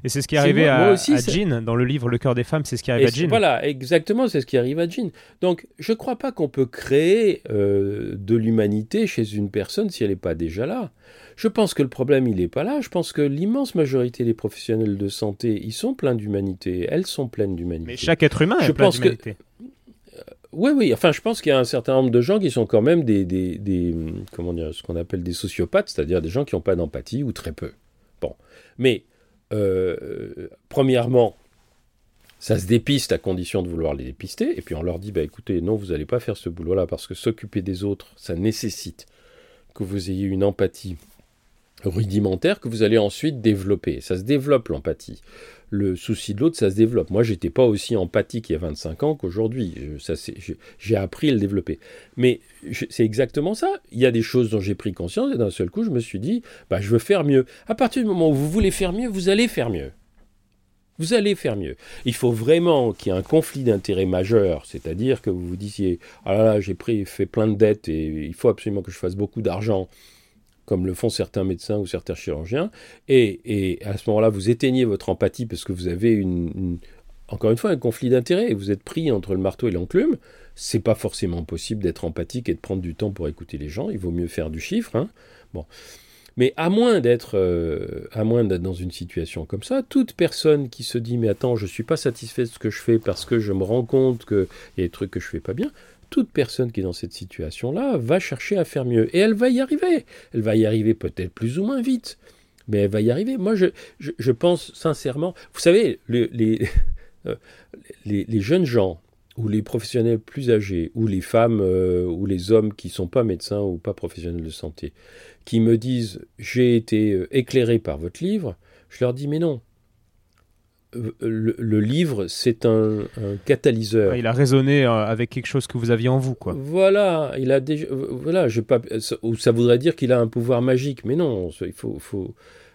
Et c'est ce qui est arrivé à, Jean dans le livre Le cœur des femmes, c'est ce qui arrive à Jean.
Voilà, exactement, c'est ce qui arrive à Jean. Donc, je ne crois pas qu'on peut créer euh, de l'humanité chez une personne si elle n'est pas déjà là. Je pense que le problème, il n'est pas là. Je pense que l'immense majorité des professionnels de santé, ils sont pleins d'humanité. Elles sont pleines d'humanité.
Mais chaque être humain est plein d'humanité.
Euh, oui, oui. Enfin, je pense qu'il y a un certain nombre de gens qui sont quand même des, des, des comment dire, ce qu'on appelle des sociopathes, c'est-à-dire des gens qui n'ont pas d'empathie ou très peu. Bon, mais euh, premièrement, ça se dépiste à condition de vouloir les dépister, et puis on leur dit, bah, écoutez, non, vous n'allez pas faire ce boulot-là, parce que s'occuper des autres, ça nécessite que vous ayez une empathie rudimentaire que vous allez ensuite développer. Ça se développe l'empathie le souci de l'autre, ça se développe. Moi, j'étais pas aussi empathique il y a 25 ans qu'aujourd'hui. J'ai appris à le développer. Mais c'est exactement ça. Il y a des choses dont j'ai pris conscience et d'un seul coup, je me suis dit, bah, je veux faire mieux. À partir du moment où vous voulez faire mieux, vous allez faire mieux. Vous allez faire mieux. Il faut vraiment qu'il y ait un conflit d'intérêts majeur, c'est-à-dire que vous vous disiez, ah là là, j'ai fait plein de dettes et il faut absolument que je fasse beaucoup d'argent comme le font certains médecins ou certains chirurgiens, et, à ce moment-là, vous éteignez votre empathie parce que vous avez une, encore une fois un conflit d'intérêts et vous êtes pris entre le marteau et l'enclume. C'est pas forcément possible d'être empathique et de prendre du temps pour écouter les gens. Il vaut mieux faire du chiffre. Hein. Bon. Mais à moins d'être euh, dans une situation comme ça, toute personne qui se dit mais attends, je suis pas satisfait de ce que je fais parce que je me rends compte qu'il y a des trucs que je fais pas bien, toute personne qui est dans cette situation-là va chercher à faire mieux. Et elle va y arriver. Elle va y arriver peut-être plus ou moins vite. Mais elle va y arriver. Moi, je, pense sincèrement. Vous savez, les, les, les, jeunes gens, ou les professionnels plus âgés, ou les femmes, euh, ou les hommes qui ne sont pas médecins ou pas professionnels de santé, qui me disent J'ai été euh, éclairé par votre livre, je leur dis Mais non, le, livre, c'est un, catalyseur.
Il a résonné euh, avec quelque chose que vous aviez en vous, quoi.
Voilà, il a déjà, voilà, je pas, ou ça voudrait dire qu'il a un pouvoir magique, mais non, il faut, faut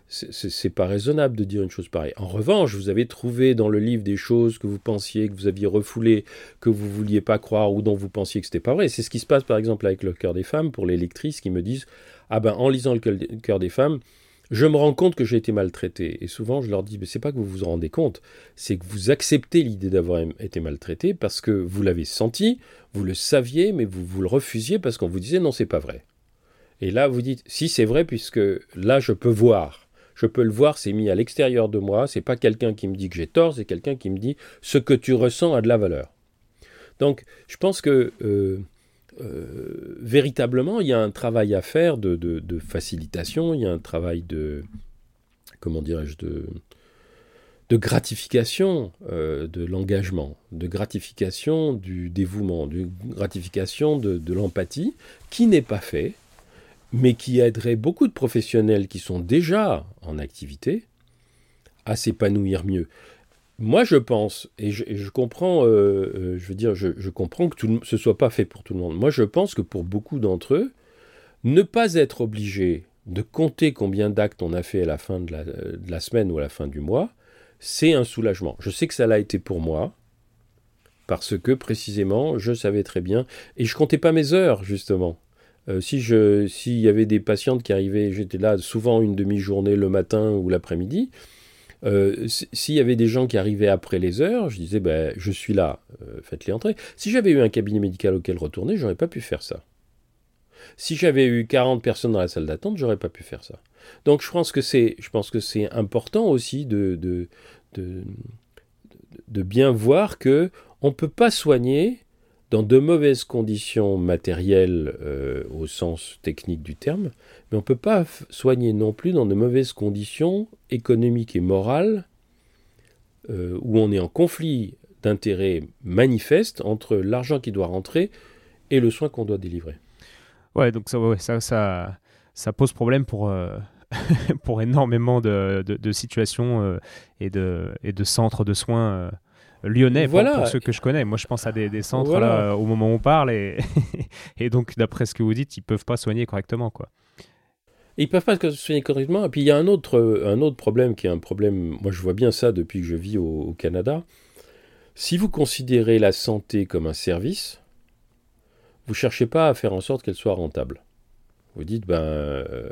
c'est pas raisonnable de dire une chose pareille. En revanche, vous avez trouvé dans le livre des choses que vous pensiez, que vous aviez refoulées, que vous vouliez pas croire ou dont vous pensiez que c'était pas vrai. C'est ce qui se passe par exemple avec le cœur des femmes pour les lectrices qui me disent ah ben en lisant le cœur des femmes je me rends compte que j'ai été maltraité. Et souvent, je leur dis, mais c'est pas que vous vous rendez compte, c'est que vous acceptez l'idée d'avoir été maltraité parce que vous l'avez senti, vous le saviez, mais vous, vous le refusiez parce qu'on vous disait, non, c'est pas vrai. Et là, vous dites, si c'est vrai, puisque là, je peux voir. Je peux le voir, c'est mis à l'extérieur de moi, c'est pas quelqu'un qui me dit que j'ai tort, c'est quelqu'un qui me dit, ce que tu ressens a de la valeur. Donc, je pense que euh, euh, véritablement, il y a un travail à faire de, facilitation, il y a un travail de, comment dirais-je, de, gratification euh, de l'engagement, de gratification du dévouement, de gratification de l'empathie, qui n'est pas fait, mais qui aiderait beaucoup de professionnels qui sont déjà en activité à s'épanouir mieux. Moi, je pense, et je, comprends, euh, euh, je veux dire, je, comprends que tout, ce soit pas fait pour tout le monde. Moi, je pense que pour beaucoup d'entre eux, ne pas être obligé de compter combien d'actes on a fait à la fin de la, semaine ou à la fin du mois, c'est un soulagement. Je sais que ça l'a été pour moi, parce que précisément, je savais très bien, et je comptais pas mes heures, justement. Euh, si je, s'il y avait des patientes qui arrivaient, j'étais là souvent une demi-journée le matin ou l'après-midi, Euh, s'il y avait des gens qui arrivaient après les heures, je disais, ben, je suis là, euh, faites-les entrer. Si j'avais eu un cabinet médical auquel retourner, j'aurais pas pu faire ça. Si j'avais eu 40 personnes dans la salle d'attente, j'aurais pas pu faire ça. Donc je pense que c'est, je pense que c'est important aussi de, de, de, de, bien voir que on peut pas soigner dans de mauvaises conditions matérielles euh, au sens technique du terme, mais on ne peut pas soigner non plus dans de mauvaises conditions économiques et morales euh, où on est en conflit d'intérêts manifeste entre l'argent qui doit rentrer et le soin qu'on doit délivrer.
Ouais, donc ça, pose problème pour, euh, pour énormément de, de, situations et, de, et de centres de soins lyonnais voilà. pour, ceux que je connais. Moi, je pense à des, centres là, au moment où on parle et, et donc, d'après ce que vous dites, ils peuvent pas soigner correctement, quoi.
ils peuvent pas soigner correctement. Et puis il y a un autre, un autre problème qui est un problème. Moi, je vois bien ça depuis que je vis au, Canada. Si vous considérez la santé comme un service, vous cherchez pas à faire en sorte qu'elle soit rentable. Vous dites, ben, euh,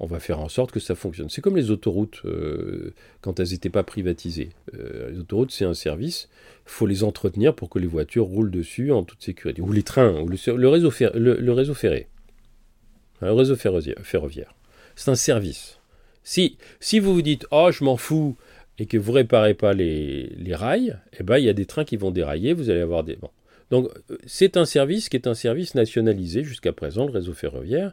on va faire en sorte que ça fonctionne. C'est comme les autoroutes euh, quand elles n'étaient pas privatisées. Euh, les autoroutes, c'est un service, faut les entretenir pour que les voitures roulent dessus en toute sécurité. Ou les trains, ou le, réseau, le, réseau ferré, le réseau ferroviaire. C'est un service. Si, si vous vous dites « Oh, je m'en fous », et que vous réparez pas les, rails, eh ben, il y a des trains qui vont dérailler, vous allez avoir des... Donc, euh, c'est un service qui est un service nationalisé jusqu'à présent, le réseau ferroviaire.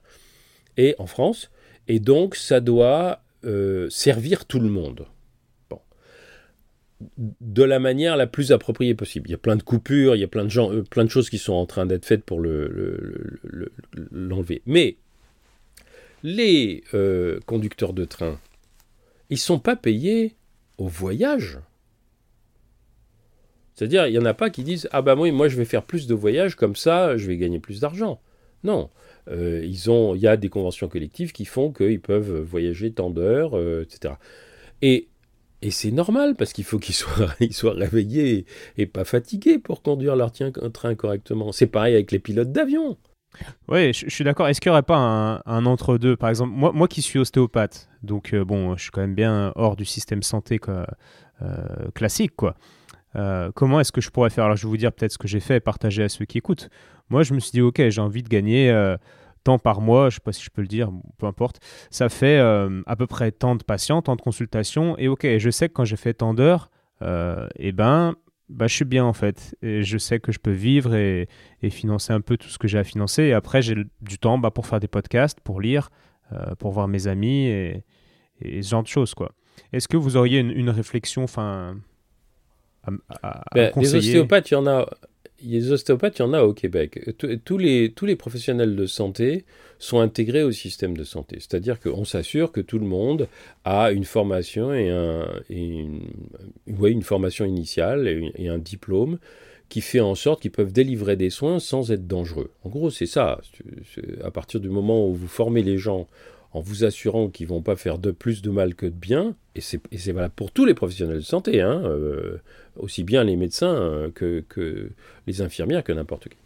Et en France, et donc, ça doit euh, servir tout le monde. De la manière la plus appropriée possible. Il y a plein de coupures, il y a plein de, euh, choses qui sont en train d'être faites pour l'enlever. Le, Mais les euh, conducteurs de train, ils ne sont pas payés au voyage. C'est-à-dire, il n'y en a pas qui disent Ah ben moi, moi, je vais faire plus de voyages, comme ça, je vais gagner plus d'argent. Non. Euh, ils ont, il y a des conventions collectives qui font qu'ils peuvent voyager tant d'heures, euh, etc. Et, et c'est normal parce qu'il faut qu'ils soient, ils soient réveillés et, pas fatigués pour conduire leur train correctement. C'est pareil avec les pilotes d'avion.
Oui, je, suis d'accord. Est-ce qu'il n'y aurait pas un, entre-deux? Par exemple, moi, moi qui suis ostéopathe, donc euh, bon, je suis quand même bien hors du système santé classique, quoi. Comment est-ce que je pourrais faire? Alors, je vais vous dire peut-être ce que j'ai fait et partager à ceux qui écoutent. Moi, je me suis dit, ok, j'ai envie de gagner euh, tant par mois, je ne sais pas si je peux le dire, peu importe. Ça fait euh, à peu près tant de patients, tant de consultations. Et ok, je sais que quand j'ai fait tant d'heures, euh, eh ben, bah, je suis bien en fait. Et je sais que je peux vivre et, financer un peu tout ce que j'ai à financer. Et après, j'ai du temps bah, pour faire des podcasts, pour lire, pour voir mes amis et, ce genre de choses. quoi. Est-ce que vous auriez une, réflexion enfin,
à, ben, Les ostéopathes, il y en a les ostéopathes, il y en a au Québec. Tous les, tous les professionnels de santé sont intégrés au système de santé. C'est-à-dire qu'on s'assure que tout le monde a une formation et, un, une, une formation initiale et, un diplôme qui fait en sorte qu'ils peuvent délivrer des soins sans être dangereux. En gros, c'est ça. À partir du moment où vous formez les gens en vous assurant qu'ils vont pas faire de plus de mal que de bien, et c'est valable pour tous les professionnels de santé, hein, euh, aussi bien les médecins euh, que, les infirmières, que n'importe qui.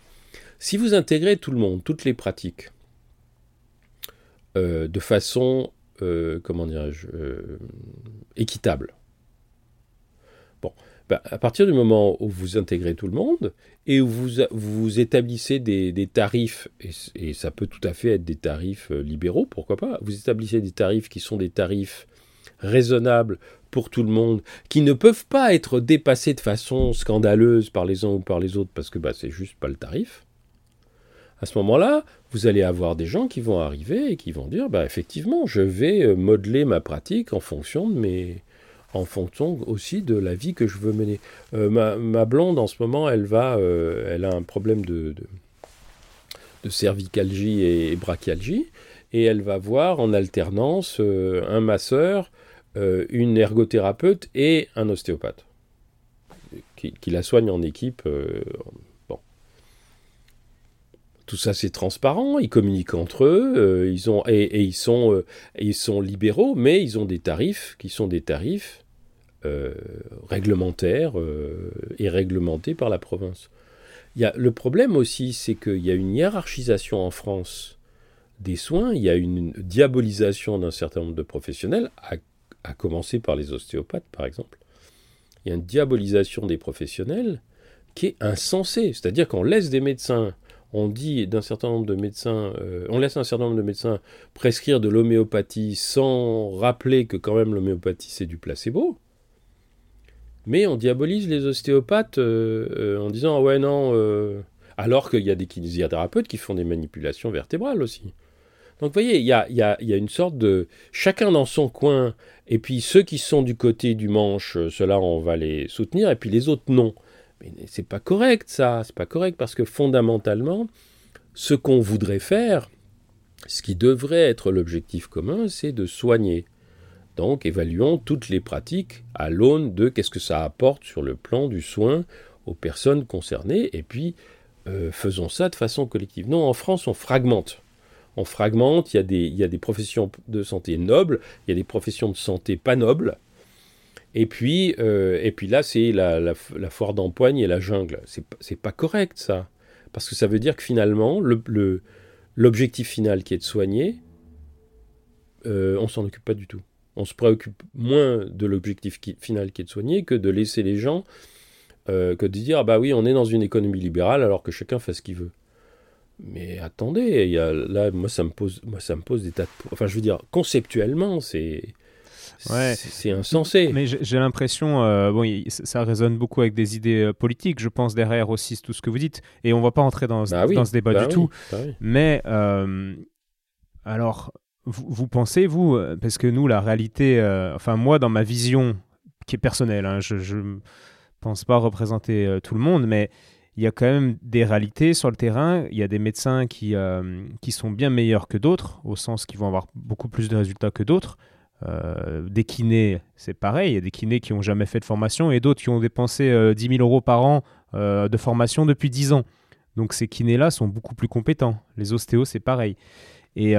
Si vous intégrez tout le monde, toutes les pratiques, euh, de façon, comment dirais-je, équitable, bon, bah, à partir du moment où vous intégrez tout le monde et où vous, vous établissez des, tarifs, et, ça peut tout à fait être des tarifs euh, libéraux, pourquoi pas, vous établissez des tarifs qui sont des tarifs raisonnables pour tout le monde, qui ne peuvent pas être dépassés de façon scandaleuse par les uns ou par les autres, parce que bah, c'est juste pas le tarif. À ce moment-là, vous allez avoir des gens qui vont arriver et qui vont dire, bah, effectivement, je vais euh, modeler ma pratique en fonction de mes, en fonction aussi de la vie que je veux mener. Euh, ma, blonde, en ce moment, elle va, euh, elle a un problème de, de, cervicalgie et, brachialgie, et elle va voir en alternance euh, un masseur, une ergothérapeute et un ostéopathe, qui, la soigne en équipe. Tout ça, c'est transparent, ils communiquent entre eux, ils ont, et, ils, sont, ils sont libéraux, mais ils ont des tarifs qui sont des tarifs euh, réglementaire euh, et réglementé par la province. Il y a, le problème aussi, c'est qu'il y a une hiérarchisation en France des soins, il y a une diabolisation d'un certain nombre de professionnels à commencer par les ostéopathes par exemple, il y a une diabolisation des professionnels qui est insensée. C'est-à-dire qu'on laisse des médecins, on dit d'un certain nombre de médecins, euh, on laisse un certain nombre de médecins prescrire de l'homéopathie sans rappeler que quand même l'homéopathie c'est du placebo. Mais on diabolise les ostéopathes euh, euh, en disant ah ouais non, alors qu'il y a des kinésithérapeutes qui font des manipulations vertébrales aussi. Donc vous voyez, il y a, y a, une sorte de... Chacun dans son coin, et puis ceux qui sont du côté du manche, ceux-là on va les soutenir, et puis les autres non. Mais c'est pas correct ça, c'est pas correct parce que fondamentalement, ce qu'on voudrait faire, ce qui devrait être l'objectif commun, c'est de soigner. Donc évaluons toutes les pratiques à l'aune de qu'est-ce que ça apporte sur le plan du soin aux personnes concernées, et puis euh, faisons ça de façon collective. Non, en France, on fragmente. On fragmente, il y, a des, il y a des professions de santé nobles, il y a des professions de santé pas nobles, et puis, euh, et puis là, c'est la, foire d'empoigne et la jungle. C'est pas correct, ça. Parce que ça veut dire que finalement, l'objectif final qui est de soigner, euh, on s'en occupe pas du tout. On se préoccupe moins de l'objectif final qui est de soigner que de laisser les gens, euh, que de dire, ah bah oui, on est dans une économie libérale alors que chacun fait ce qu'il veut. Mais attendez, là, moi ça, me pose, moi, ça me pose des tas de... Enfin, je veux dire, conceptuellement, c'est c'est insensé.
Mais j'ai l'impression, euh, bon, ça résonne beaucoup avec des idées euh, politiques, je pense, derrière aussi tout ce que vous dites. Et on va pas entrer dans, bah dans ce débat bah du tout. Bah mais euh, alors, vous, pensez, vous, parce que nous, la réalité, enfin, moi, dans ma vision qui est personnelle, hein, je ne pense pas représenter tout le monde, mais il y a quand même des réalités sur le terrain. Il y a des médecins qui, qui sont bien meilleurs que d'autres, au sens qu'ils vont avoir beaucoup plus de résultats que d'autres. Euh, des kinés, c'est pareil. Il y a des kinés qui n'ont jamais fait de formation et d'autres qui ont dépensé 10 euh, 000 euros par an euh, de formation depuis 10 ans. Donc ces kinés-là sont beaucoup plus compétents. Les ostéos, c'est pareil. Et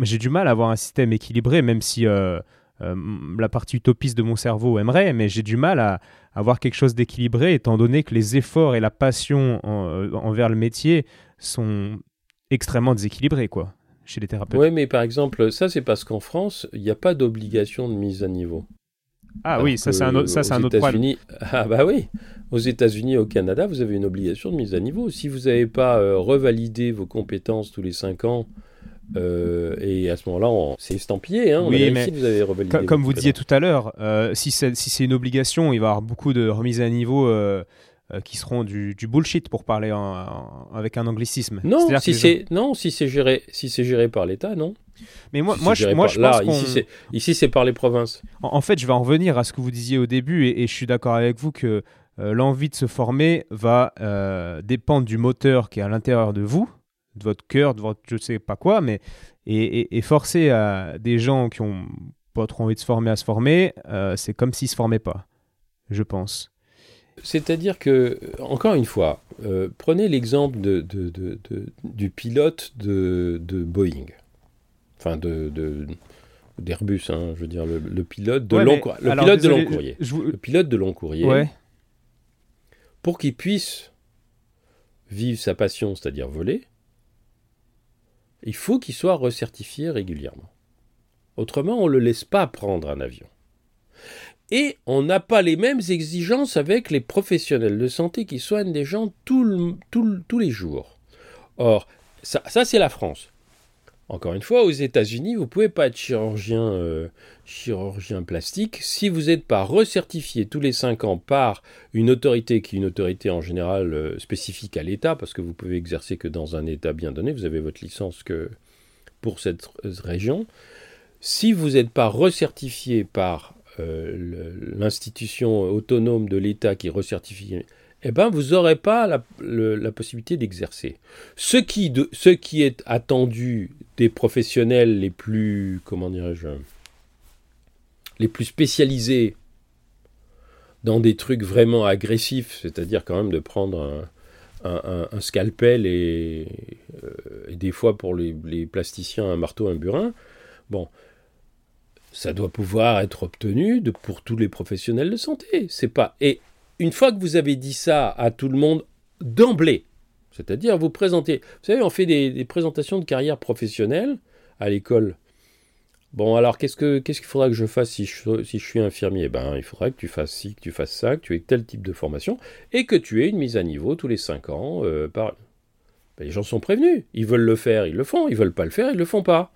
j'ai du mal à avoir un système équilibré, même si la partie utopiste de mon cerveau aimerait, mais j'ai du mal à avoir quelque chose d'équilibré, étant donné que les efforts et la passion envers le métier sont extrêmement déséquilibrés, quoi chez les thérapeutes.
Oui, mais par exemple, ça c'est parce qu'en France, il n'y a pas d'obligation de mise à niveau.
Ah oui, ça c'est un, ça, c'est un autre problème.
Ah bah oui, aux États-Unis au Canada, vous avez une obligation de mise à niveau. Si vous n'avez pas euh, revalidé vos compétences tous les 5 ans, euh, et à ce moment-là, c'est estampillé. Hein,
oui, mais vous avez revalidé comme vous disiez tout à l'heure, euh, si c'est si une obligation, il va y avoir beaucoup de remises à niveau euh, qui seront du, bullshit pour parler avec un anglicisme.
Non, si c'est non, si c'est géré, si c'est géré par l'État, non.
Mais moi, moi, je, moi, je pense
ici, ici, c'est par les provinces.
En, fait, je vais en revenir à ce que vous disiez au début, et, je suis d'accord avec vous que euh, l'envie de se former va euh, dépendre du moteur qui est à l'intérieur de vous, de votre cœur, de votre je sais pas quoi, mais et, et forcer à des gens qui ont pas trop envie de se former à se former, c'est comme s'ils se formaient pas, je pense.
C'est-à-dire que, encore une fois, euh, prenez l'exemple de, du pilote de, Boeing, enfin de, d'Airbus, hein, je veux dire, le, pilote de long, le pilote de long courrier. Le pilote de long courrier, pour qu'il puisse vivre sa passion, c'est-à-dire voler, il faut qu'il soit recertifié régulièrement. Autrement, on ne le laisse pas prendre un avion. Et on n'a pas les mêmes exigences avec les professionnels de santé qui soignent des gens tous les jours. Or, ça, c'est la France. Encore une fois, aux États-Unis, vous ne pouvez pas être chirurgien, euh, plastique si vous n'êtes pas recertifié tous les 5 ans par une autorité qui est une autorité en général euh, spécifique à l'État, parce que vous pouvez exercer que dans un État bien donné, vous avez votre licence pour cette région. Si vous n'êtes pas recertifié par l'institution autonome de l'État qui recertifie, eh ben, vous n'aurez pas la, possibilité d'exercer. Ce qui, ce qui est attendu des professionnels les plus, comment dirais-je, les plus spécialisés dans des trucs vraiment agressifs, c'est-à-dire quand même de prendre un, scalpel et, euh, et, des fois pour les, les, plasticiens un marteau, un burin. Bon, ça doit pouvoir être obtenu pour tous les professionnels de santé. C'est pas. Et une fois que vous avez dit ça à tout le monde d'emblée, c'est-à-dire vous présentez. Vous savez, on fait des, présentations de carrière professionnelle à l'école Bon, alors qu'est-ce que qu'est-ce qu'il faudra que je fasse si je, si je suis infirmier? Ben, il faudra que tu fasses ci, que tu fasses ça, que tu aies tel type de formation et que tu aies une mise à niveau tous les 5 ans. Euh, par... Ben, les gens sont prévenus. Ils veulent le faire, ils le font. Ils veulent pas le faire, ils le font pas.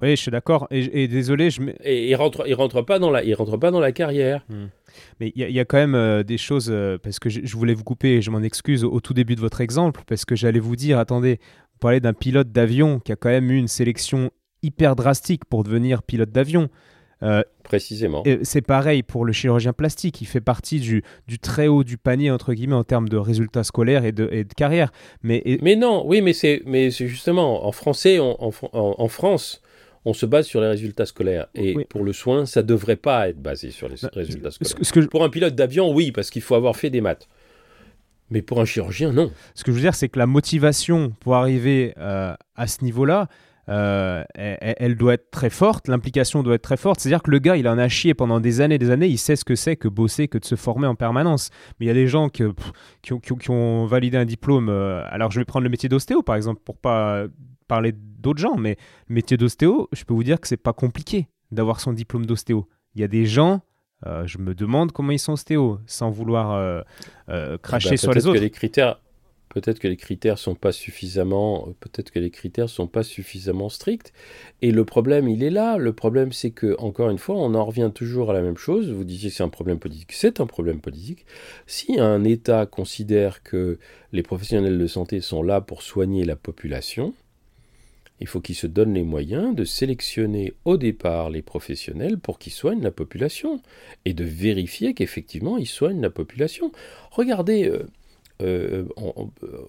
Oui, je suis d'accord. Et, désolé, je.
Et ils rentrent, ils rentrent pas dans la, ils rentrent pas dans la carrière.
Hmm. Mais il y, a quand même euh, des choses, euh, parce que je, voulais vous couper, je m'en excuse au, tout début de votre exemple, parce que j'allais vous dire, attendez, vous parlez d'un pilote d'avion qui a quand même eu une sélection hyper drastique pour devenir pilote d'avion.
Euh, Précisément.
C'est pareil pour le chirurgien plastique. Il fait partie du, du, très haut du panier, entre guillemets, en termes de résultats scolaires et de, et de carrière. Mais,
mais non, oui, mais c'est justement, en français, en, en France, on se base sur les résultats scolaires. Et pour le soin, ça ne devrait pas être basé sur les résultats scolaires. Pour un pilote d'avion, oui, parce qu'il faut avoir fait des maths. Mais pour un chirurgien, non.
Ce que je veux dire, c'est que la motivation pour arriver euh, à ce niveau-là, euh, elle, doit être très forte, l'implication doit être très forte. C'est-à-dire que le gars, il en a chié pendant des années et des années, il sait ce que c'est que bosser, que de se former en permanence. Mais il y a des gens qui, ont, validé un diplôme. Euh, alors, je vais prendre le métier d'ostéo, par exemple, pour pas parler d'autres gens, mais le métier d'ostéo, je peux vous dire que c'est pas compliqué d'avoir son diplôme d'ostéo. Il y a des gens, euh, je me demande comment ils sont ostéo, sans vouloir euh, euh, cracher eh ben, sur les autres.
Que les critères, peut-être que les critères sont pas suffisamment, peut-être que les critères sont pas suffisamment stricts. Et le problème, il est là. Le problème, c'est que encore une fois, on en revient toujours à la même chose. Vous disiez que c'est un problème politique, c'est un problème politique. Si un État considère que les professionnels de santé sont là pour soigner la population, il faut qu'ils se donnent les moyens de sélectionner au départ les professionnels pour qu'ils soignent la population et de vérifier qu'effectivement ils soignent la population. Regardez, euh, euh,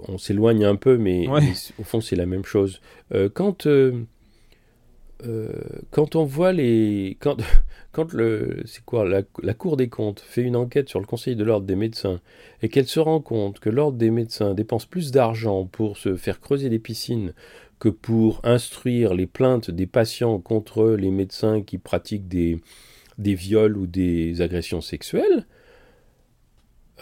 on, s'éloigne un peu, mais, au fond c'est la même chose. Euh, quand, quand on voit les... Quand, quand le, c'est quoi, la, la, Cour des comptes fait une enquête sur le Conseil de l'ordre des médecins et qu'elle se rend compte que l'ordre des médecins dépense plus d'argent pour se faire creuser des piscines que pour instruire les plaintes des patients contre les médecins qui pratiquent des, viols ou des agressions sexuelles,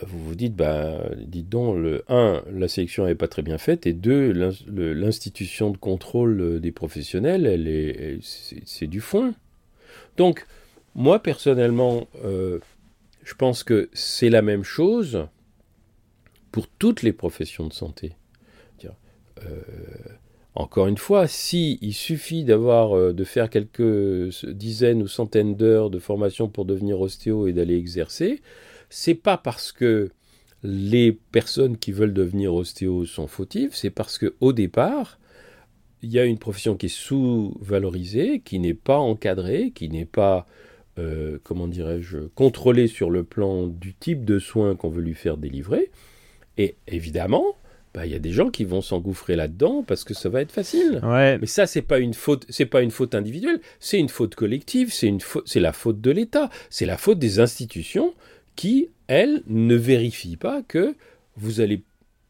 vous vous dites, bah, dites donc, le, un, la sélection n'est pas très bien faite, et deux, l'institution de contrôle des professionnels, elle est, c'est du fond. Donc, moi personnellement, euh, je pense que c'est la même chose pour toutes les professions de santé. Euh, encore une fois, si il suffit d'avoir euh, de faire quelques dizaines ou centaines d'heures de formation pour devenir ostéo et d'aller exercer, c'est pas parce que les personnes qui veulent devenir ostéo sont fautives, c'est parce que au départ, il y a une profession qui est sous-valorisée, qui n'est pas encadrée, qui n'est pas, euh, comment dirais-je, contrôlée sur le plan du type de soins qu'on veut lui faire délivrer. Et évidemment, bah, il y a des gens qui vont s'engouffrer là-dedans parce que ça va être facile. Mais ça, c'est pas une faute, c'est pas une faute individuelle, c'est une faute collective, c'est une c'est la faute de l'État, c'est la faute des institutions qui, elles, ne vérifient pas que vous allez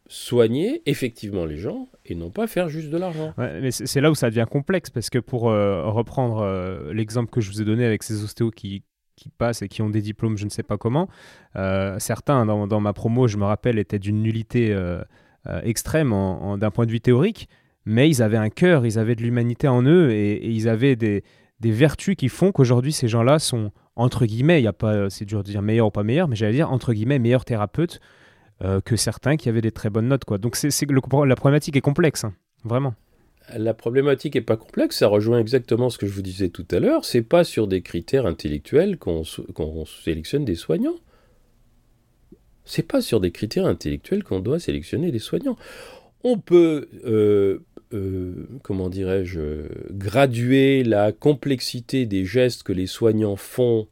soigner effectivement les gens et non pas faire juste de l'argent.
mais c'est là où ça devient complexe parce que pour euh, reprendre euh, l'exemple que je vous ai donné avec ces ostéos qui, qui passent et qui ont des diplômes, je ne sais pas comment, euh, certains dans, dans, ma promo, je me rappelle, étaient d'une nullité euh, extrême d'un point de vue théorique, mais ils avaient un cœur, ils avaient de l'humanité en eux et, ils avaient des, vertus qui font qu'aujourd'hui ces gens-là sont entre guillemets, il a pas, c'est dur de dire meilleur ou pas meilleur, mais j'allais dire entre guillemets meilleurs thérapeutes euh, que certains qui avaient des très bonnes notes quoi. Donc c'est, la problématique est complexe, hein, vraiment.
La problématique est pas complexe, ça rejoint exactement ce que je vous disais tout à l'heure. C'est pas sur des critères intellectuels qu'on sélectionne des soignants. C'est pas sur des critères intellectuels qu'on doit sélectionner des soignants. On peut, euh, euh, comment dirais-je, graduer la complexité des gestes que les soignants font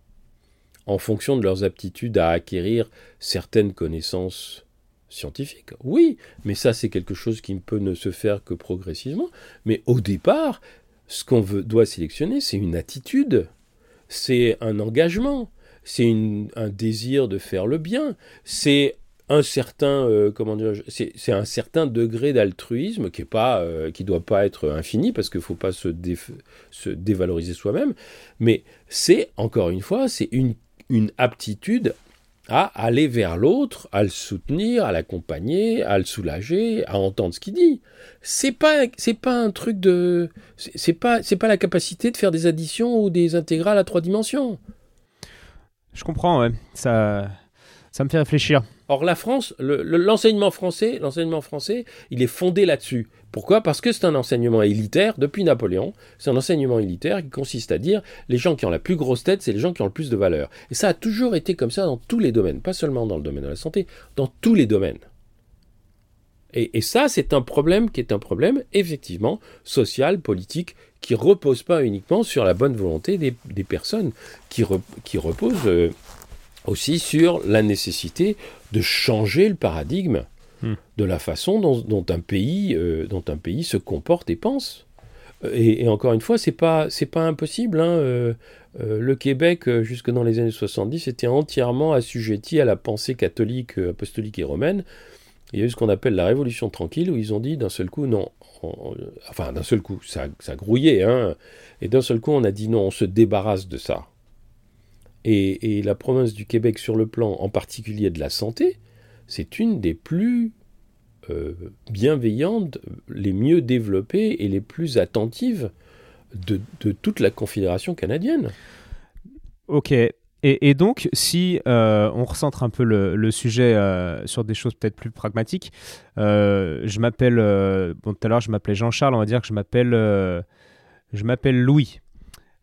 en fonction de leurs aptitudes à acquérir certaines connaissances scientifiques. Oui, mais ça c'est quelque chose qui ne peut ne se faire que progressivement. Mais au départ, ce qu'on doit sélectionner, c'est une attitude, c'est un engagement, c'est un désir de faire le bien, c'est un certain euh, comment c'est un certain degré d'altruisme qui est pas euh, qui doit pas être infini parce qu'il faut pas se, se dévaloriser soi-même mais c'est encore une fois c'est une, une aptitude à aller vers l'autre, à le soutenir, à l'accompagner, à le soulager, à entendre ce qu'il dit. C'est pas c'est pas un truc de c'est pas c'est pas la capacité de faire des additions ou des intégrales à trois dimensions.
Je comprends, ça ça me fait réfléchir.
Or la France, l'enseignement français, l'enseignement français, il est fondé là-dessus. Pourquoi? Parce que c'est un enseignement élitaire depuis Napoléon. C'est un enseignement élitaire qui consiste à dire les gens qui ont la plus grosse tête, c'est les gens qui ont le plus de valeur. Et ça a toujours été comme ça dans tous les domaines, pas seulement dans le domaine de la santé, dans tous les domaines. Et, ça, c'est un problème qui est un problème, effectivement, social, politique, qui repose pas uniquement sur la bonne volonté des, personnes, qui, qui repose euh, aussi sur la nécessité de changer le paradigme Hmm. de la façon dont, un pays, euh, dont un pays se comporte et pense. Et, encore une fois, c'est pas c'est pas impossible. Hein, euh, euh, le Québec, jusque dans les années 70, était entièrement assujetti à la pensée catholique, apostolique et romaine. Il y a eu ce qu'on appelle la Révolution tranquille, où ils ont dit d'un seul coup non. enfin, d'un seul coup, ça, ça grouillait, hein, et d'un seul coup, on a dit non, on se débarrasse de ça. et, la province du Québec, sur le plan en particulier de la santé, c'est une des plus euh, bienveillantes, les mieux développées et les plus attentives de, toute la Confédération canadienne.
Ok. Et, donc, si euh, on recentre un peu le, sujet euh, sur des choses peut-être plus pragmatiques, je m'appelle, bon, tout à l'heure je m'appelais Jean-Charles, on va dire que je m'appelle, je m'appelle Louis.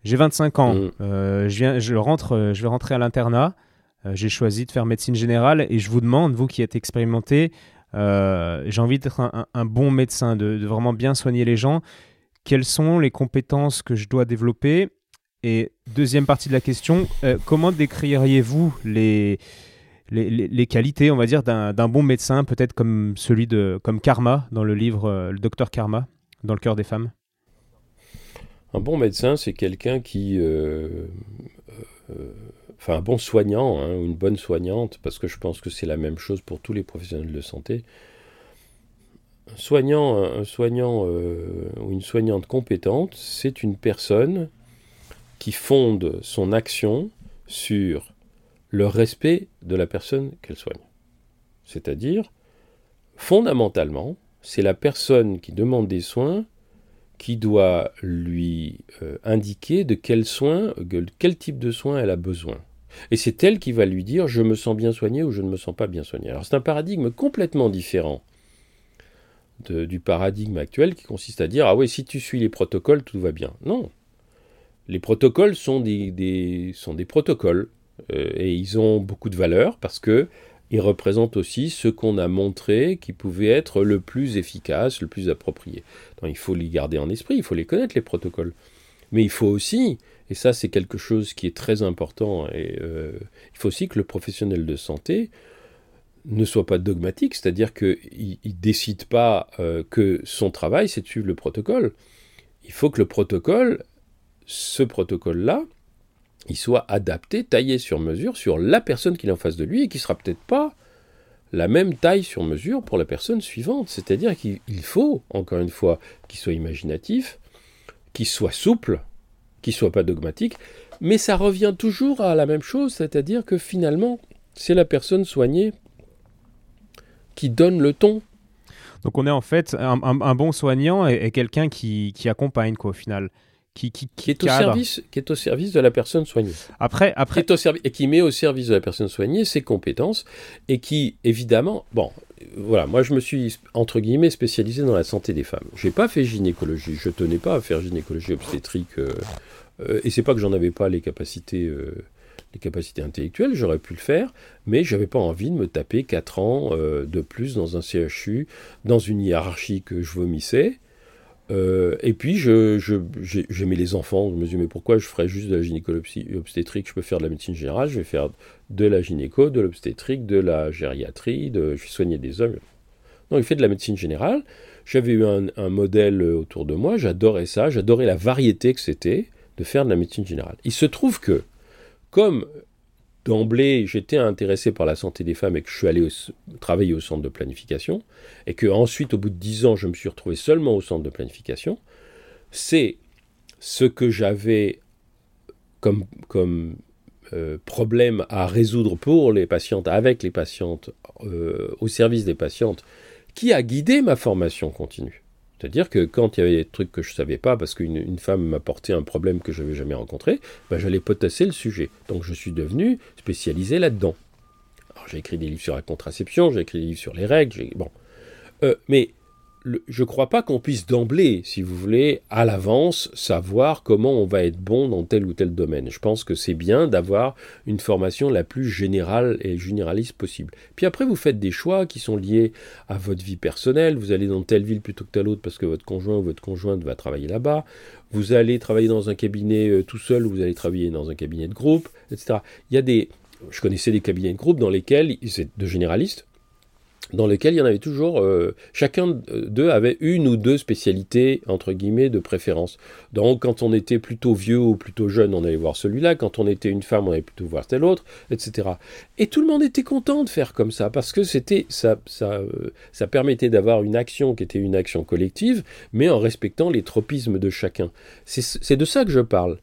J'ai 25 ans. Mm. je, viens, je, rentre, je vais rentrer à l'internat. Euh, j'ai choisi de faire médecine générale et je vous demande, vous qui êtes expérimenté, euh, j'ai envie d'être un, bon médecin, de, vraiment bien soigner les gens. Quelles sont les compétences que je dois développer Et deuxième partie de la question, euh, comment décririez-vous les, les, qualités, on va dire, d'un bon médecin, peut-être comme celui de comme Karma dans le livre Le docteur Karma, dans le cœur des femmes?
Un bon médecin, c'est quelqu'un qui enfin un bon soignant hein, ou une bonne soignante, parce que je pense que c'est la même chose pour tous les professionnels de santé. Soignant, un soignant euh, ou une soignante compétente, c'est une personne qui fonde son action sur le respect de la personne qu'elle soigne. C'est-à-dire, fondamentalement, c'est la personne qui demande des soins qui doit lui euh, indiquer de quel soin, quel type de soin elle a besoin. Et c'est elle qui va lui dire je me sens bien soigné ou je ne me sens pas bien soigné. Alors c'est un paradigme complètement différent du paradigme actuel qui consiste à dire ah oui si tu suis les protocoles tout va bien. Non, les protocoles sont des, sont des protocoles euh, et ils ont beaucoup de valeur parce que ils représentent aussi ce qu'on a montré qui pouvait être le plus efficace, le plus approprié. Il faut les garder en esprit, il faut les connaître, les protocoles. Mais il faut aussi, et ça c'est quelque chose qui est très important, euh, il faut aussi que le professionnel de santé ne soit pas dogmatique, c'est-à-dire qu'il ne décide pas euh, que son travail c'est de suivre le protocole. Il faut que le protocole, ce protocole-là, il soit adapté, taillé sur mesure sur la personne qui est en face de lui et qui sera peut-être pas la même taille sur mesure pour la personne suivante. C'est-à-dire qu'il faut, encore une fois, qu'il soit imaginatif, qu'il soit souple, qu'il soit pas dogmatique, mais ça revient toujours à la même chose, c'est-à-dire que finalement, c'est la personne soignée qui donne le ton.
Donc on est en fait un, bon soignant et, quelqu'un qui, qui, accompagne quoi au final qui,
qui, est au service, qui est au service de la personne soignée.
Après, après...
Qui est au et qui met au service de la personne soignée ses compétences et qui, évidemment, bon, voilà, moi je me suis entre guillemets spécialisé dans la santé des femmes. J'ai pas fait gynécologie, je tenais pas à faire gynécologie obstétrique, euh, euh, et c'est pas que j'en avais pas les capacités. Euh, les capacités intellectuelles, j'aurais pu le faire, mais j'avais pas envie de me taper 4 ans de plus dans un CHU, dans une hiérarchie que je vomissais, euh, et puis, j'aimais les enfants. Je me suis dit, mais pourquoi je ferais juste de la gynécologie obstétrique? Je peux faire de la médecine générale, je vais faire de la gynéco, de l'obstétrique, de la gériatrie, de, je soigner des hommes. Non, il fait de la médecine générale. J'avais eu un, un, modèle autour de moi, j'adorais ça, j'adorais la variété que c'était de faire de la médecine générale. Il se trouve que, comme d'emblée, j'étais intéressé par la santé des femmes et que je suis allé travailler au centre de planification, et que ensuite, au bout de dix ans, je me suis retrouvé seulement au centre de planification, c'est ce que j'avais comme, euh, problèmes à résoudre pour les patientes, avec les patientes, au service des patientes, qui a guidé ma formation continue. C'est-à-dire que quand il y avait des trucs que je ne savais pas, parce qu'une femme m'apportait un problème que je n'avais jamais rencontré, ben j'allais potasser le sujet. Donc je suis devenu spécialisé là-dedans. Alors j'ai écrit des livres sur la contraception, j'ai écrit des livres sur les règles, bon. Euh, mais je ne crois pas qu'on puisse d'emblée, si vous voulez, à l'avance, savoir comment on va être bon dans tel ou tel domaine. Je pense que c'est bien d'avoir une formation la plus générale et généraliste possible. Puis après, vous faites des choix qui sont liés à votre vie personnelle. Vous allez dans telle ville plutôt que telle autre parce que votre conjoint ou votre conjointe va travailler là-bas. Vous allez travailler dans un cabinet euh, tout seul ou vous allez travailler dans un cabinet de groupe, etc. Il y a des... Je connaissais des cabinets de groupe dans lesquels, c'est de généralistes, dans lequel il y en avait toujours, euh, chacun d'eux avait une ou deux spécialités, entre guillemets, de préférence. Donc quand on était plutôt vieux ou plutôt jeune, on allait voir celui-là, quand on était une femme, on allait plutôt voir tel autre, etc. Et tout le monde était content de faire comme ça, parce que c'était ça, ça, euh, ça permettait d'avoir une action qui était une action collective, mais en respectant les tropismes de chacun. C'est de ça que je parle.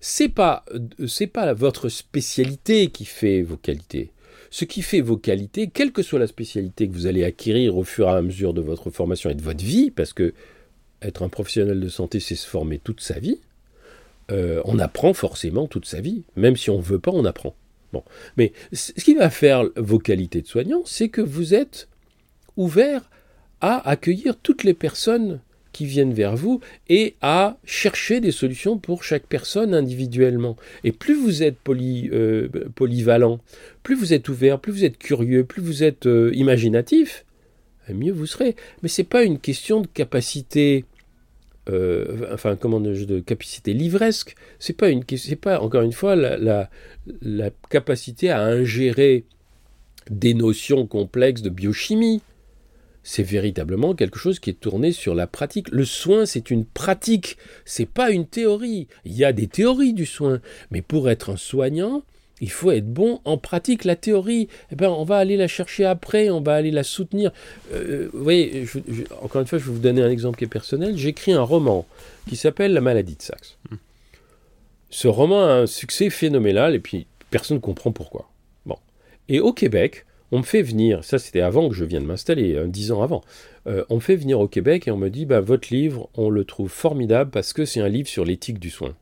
C'est pas, c'est pas votre spécialité qui fait vos qualités ce qui fait vos qualités, quelle que soit la spécialité que vous allez acquérir au fur et à mesure de votre formation et de votre vie, parce que être un professionnel de santé, c'est se former toute sa vie. Euh, on apprend forcément toute sa vie, même si on ne veut pas, on apprend. Bon, mais ce qui va faire vos qualités de soignant, c'est que vous êtes ouvert à accueillir toutes les personnes qui viennent vers vous et à chercher des solutions pour chaque personne individuellement. Et plus vous êtes euh, polyvalent, plus vous êtes ouvert, plus vous êtes curieux, plus vous êtes euh, imaginatif, mieux vous serez. Mais ce n'est pas une question de capacité, euh, enfin comment de capacité livresque. C'est pas une, c'est pas encore une fois la, la capacité à ingérer des notions complexes de biochimie c'est véritablement quelque chose qui est tourné sur la pratique. Le soin, c'est une pratique, c'est pas une théorie. Il y a des théories du soin, mais pour être un soignant, il faut être bon en pratique. La théorie, eh ben, on va aller la chercher après, on va aller la soutenir. Euh, vous voyez, encore une fois, je vais vous donner un exemple qui est personnel. J'écris un roman qui s'appelle La maladie de Saxe. Hmm. Ce roman a un succès phénoménal et puis personne ne comprend pourquoi. Bon. Et au Québec, on me fait venir, ça c'était avant que je vienne m'installer, hein, dix ans avant, euh, on me fait venir au Québec et on me dit, bah, votre livre, on le trouve formidable parce que c'est un livre sur l'éthique du soin.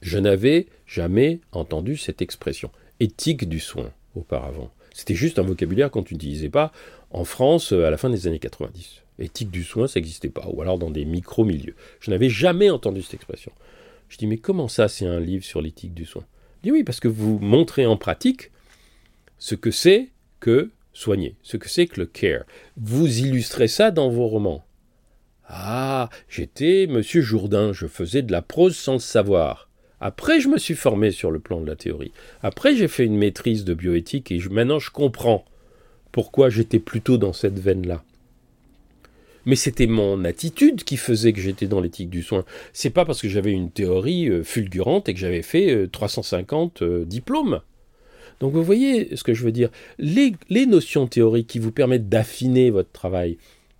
Je n'avais jamais entendu cette expression, éthique du soin, auparavant. C'était juste un vocabulaire qu'on n'utilisait pas en France euh, à la fin des années 90. Éthique du soin, ça n'existait pas, ou alors dans des micro-milieux. Je n'avais jamais entendu cette expression. Je dis, mais comment ça, c'est un livre sur l'éthique du soin? Je dis, oui, parce que vous montrez en pratique ce que c'est que soigner, ce que c'est que le care. Vous illustrez ça dans vos romans. Ah, j'étais Monsieur Jourdain, je faisais de la prose sans le savoir. Après, je me suis formé sur le plan de la théorie. Après, j'ai fait une maîtrise de bioéthique et maintenant je comprends pourquoi j'étais plutôt dans cette veine-là. Mais c'était mon attitude qui faisait que j'étais dans l'éthique du soin. C'est pas parce que j'avais une théorie euh, fulgurante et que j'avais fait 350 euh, diplômes. Donc vous voyez ce que je veux dire. Les, notions théoriques qui vous permettent d'affiner votre travail,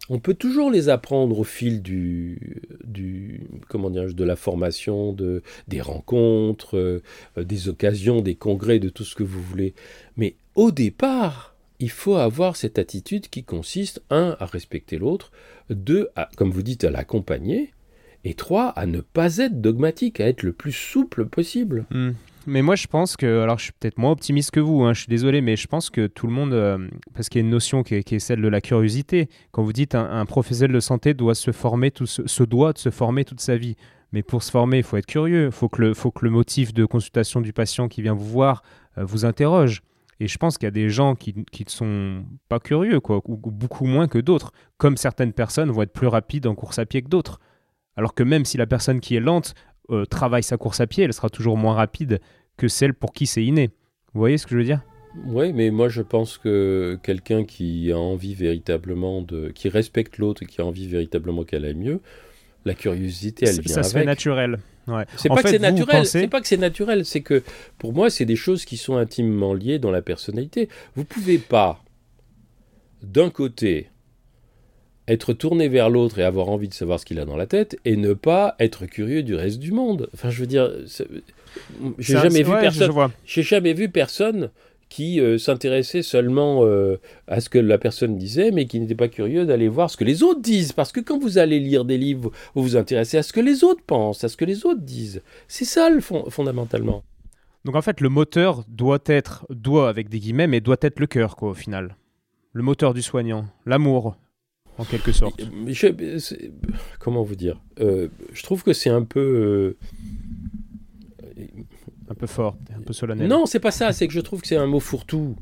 on peut toujours les apprendre au fil du, du comment de la formation, de, des rencontres, euh, des occasions, des congrès, de tout ce que vous voulez. Mais au départ, il faut avoir cette attitude qui consiste, un, à respecter l'autre, deux, à, comme vous dites, à l'accompagner, et trois, à ne pas être dogmatique, à être le plus souple possible.
Hmm mais moi je pense que, alors je suis peut-être moins optimiste que vous, hein, je suis désolé, mais je pense que tout le monde, euh, parce qu'il y a une notion qui est, celle de la curiosité. Quand vous dites un, professionnel de santé doit se former, tout, se, doit de se former toute sa vie. Mais pour se former, il faut être curieux. Il faut que le, motif de consultation du patient qui vient vous voir euh, vous interroge. Et je pense qu'il y a des gens qui ne sont pas curieux, quoi, ou, beaucoup moins que d'autres. Comme certaines personnes vont être plus rapides en course à pied que d'autres. Alors que même si la personne qui est lente euh, travaille sa course à pied, elle sera toujours moins rapide que celle pour qui c'est inné. Vous voyez ce que je veux dire?
Oui, mais moi je pense que quelqu'un qui a envie véritablement de, qui respecte l'autre et qui a envie véritablement qu'elle aille mieux, la curiosité, elle vient
ça
avec.
Ça se fait naturel. Ouais.
C'est pas, que c'est naturel. C'est pas que c'est naturel. C'est que pour moi, c'est des choses qui sont intimement liées dans la personnalité. Vous pouvez pas, d'un côté, être tourné vers l'autre et avoir envie de savoir ce qu'il a dans la tête et ne pas être curieux du reste du monde. Enfin, je veux dire, j'ai jamais, vu personne, j'ai jamais vu personne qui euh, s'intéressait seulement euh, à ce que la personne disait, mais qui n'était pas curieux d'aller voir ce que les autres disent. Parce que quand vous allez lire des livres, vous vous intéressez à ce que les autres pensent, à ce que les autres disent. C'est ça, le fond, fondamentalement.
Donc en fait, le moteur doit être, doit avec des guillemets, mais doit être le cœur, quoi, au final. Le moteur du soignant, l'amour, en quelque sorte.
comment vous dire euh, Je trouve que c'est un peu
un peu fort, un peu solennel.
Non, c'est pas ça. C'est que je trouve que c'est un mot fourre-tout.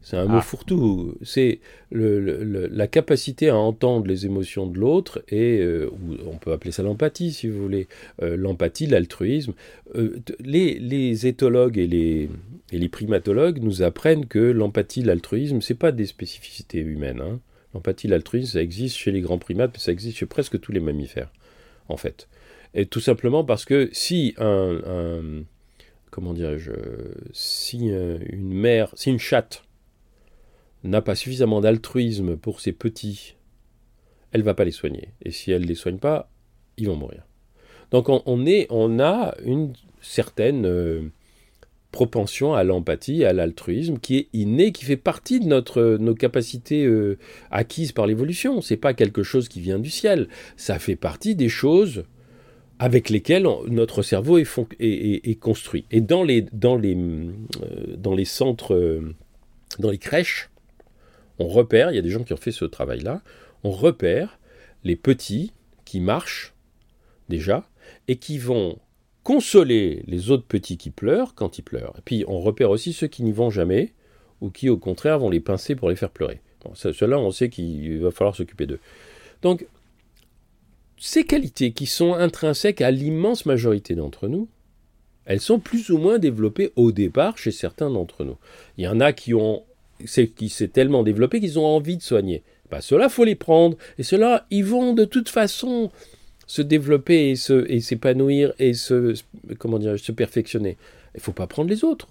C'est un mot ah. fourre-tout. C'est la capacité à entendre les émotions de l'autre et euh, on peut appeler ça l'empathie si vous voulez. Euh, l'empathie, l'altruisme. Euh, les, éthologues et les, les primatologues nous apprennent que l'empathie, l'altruisme, c'est pas des spécificités humaines. Hein. L'empathie, l'altruisme, ça existe chez les grands primates, mais ça existe chez presque tous les mammifères, en fait. Et tout simplement parce que si un comment dirais-je, si euh, une mère, si une chatte n'a pas suffisamment d'altruisme pour ses petits, elle va pas les soigner. Et si elle ne les soigne pas, ils vont mourir. Donc on, a une certaine euh, propension à l'empathie, à l'altruisme, qui est innée, qui fait partie de notre, nos capacités euh, acquises par l'évolution. C'est pas quelque chose qui vient du ciel. Ça fait partie des choses avec lesquels notre cerveau est, construit. Et dans les, euh, centres, euh, dans les crèches, on repère, il y a des gens qui ont fait ce travail-là, on repère les petits qui marchent déjà et qui vont consoler les autres petits qui pleurent quand ils pleurent. Et puis on repère aussi ceux qui n'y vont jamais ou qui au contraire vont les pincer pour les faire pleurer. Bon, Ceux-là, on sait qu'il va falloir s'occuper d'eux. Donc ces qualités qui sont intrinsèques à l'immense majorité d'entre nous, elles sont plus ou moins développées au départ chez certains d'entre nous. Il y en a qui ont qui s'est tellement développé qu'ils ont envie de soigner. Bah, ceux-là, faut les prendre. Et ceux-là, ils vont de toute façon se développer et s'épanouir et, se, comment dire, se perfectionner. Il faut pas prendre les autres.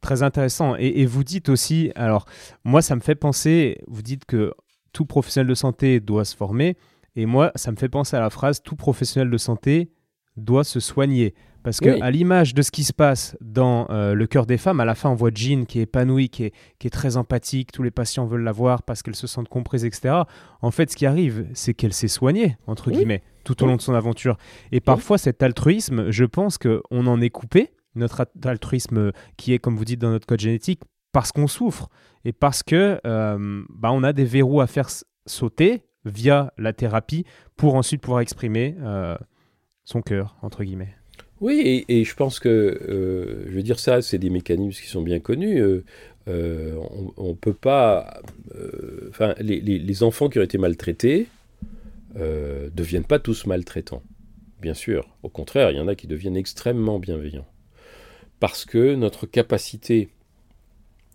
Très intéressant. Et, vous dites aussi, alors moi ça me fait penser, vous dites que tout professionnel de santé doit se former. Et moi, ça me fait penser à la phrase tout professionnel de santé doit se soigner. Parce que à l'image de ce qui se passe dans euh, le cœur des femmes, à la fin, on voit Jean qui est épanouie, qui est, qui est très empathique, tous les patients veulent la voir parce qu'elle se sentent comprises, etc. En fait, ce qui arrive, c'est qu'elle s'est soignée, entre guillemets, tout au long de son aventure. Et parfois, cet altruisme, je pense qu'on en est coupé, notre altruisme qui est, comme vous dites, dans notre code génétique, parce qu'on souffre et parce que euh, bah, on a des verrous à faire sauter via la thérapie pour ensuite pouvoir exprimer euh, son cœur, entre guillemets.
Oui, et, je pense que, euh, je veux dire ça, c'est des mécanismes qui sont bien connus. Euh, on ne peut pas... Enfin, les, enfants qui ont été maltraités ne deviennent pas tous maltraitants, bien sûr. Au contraire, il y en a qui deviennent extrêmement bienveillants. Parce que notre capacité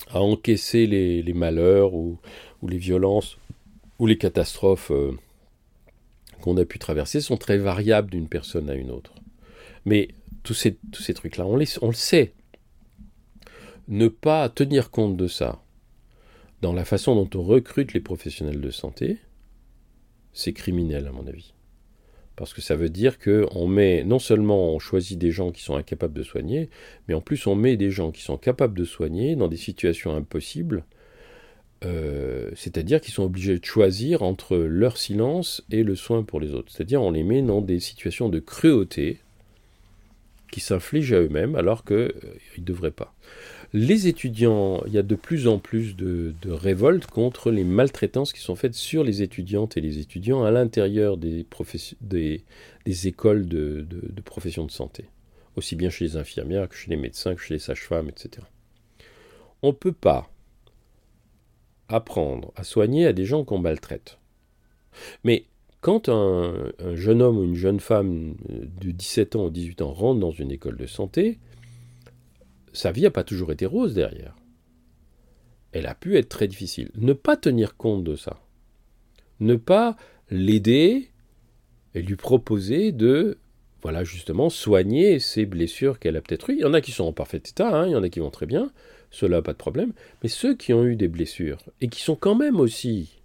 à encaisser les, malheurs ou, ou les violences où les catastrophes euh, qu'on a pu traverser sont très variables d'une personne à une autre. Mais tous ces, trucs-là, on, on le sait. Ne pas tenir compte de ça dans la façon dont on recrute les professionnels de santé, c'est criminel à mon avis. Parce que ça veut dire qu'on met, non seulement on choisit des gens qui sont incapables de soigner, mais en plus on met des gens qui sont capables de soigner dans des situations impossibles euh, c'est-à-dire qu'ils sont obligés de choisir entre leur silence et le soin pour les autres. C'est-à-dire on les met dans des situations de cruauté qui s'infligent à eux-mêmes alors qu'ils euh, ne devraient pas. Les étudiants, il y a de plus en plus de, révoltes contre les maltraitances qui sont faites sur les étudiantes et les étudiants à l'intérieur des, écoles de, de profession de santé, aussi bien chez les infirmières que chez les médecins, que chez les sages-femmes, etc. On ne peut pas apprendre à soigner à des gens qu'on maltraite. Mais quand un, jeune homme ou une jeune femme de 17 ans ou 18 ans rentre dans une école de santé, sa vie n'a pas toujours été rose derrière. Elle a pu être très difficile. Ne pas tenir compte de ça. Ne pas l'aider et lui proposer de, voilà, justement, soigner ces blessures qu'elle a peut-être eues. Il y en a qui sont en parfait état, hein, il y en a qui vont très bien, cela pas de problème, mais ceux qui ont eu des blessures et qui sont quand même aussi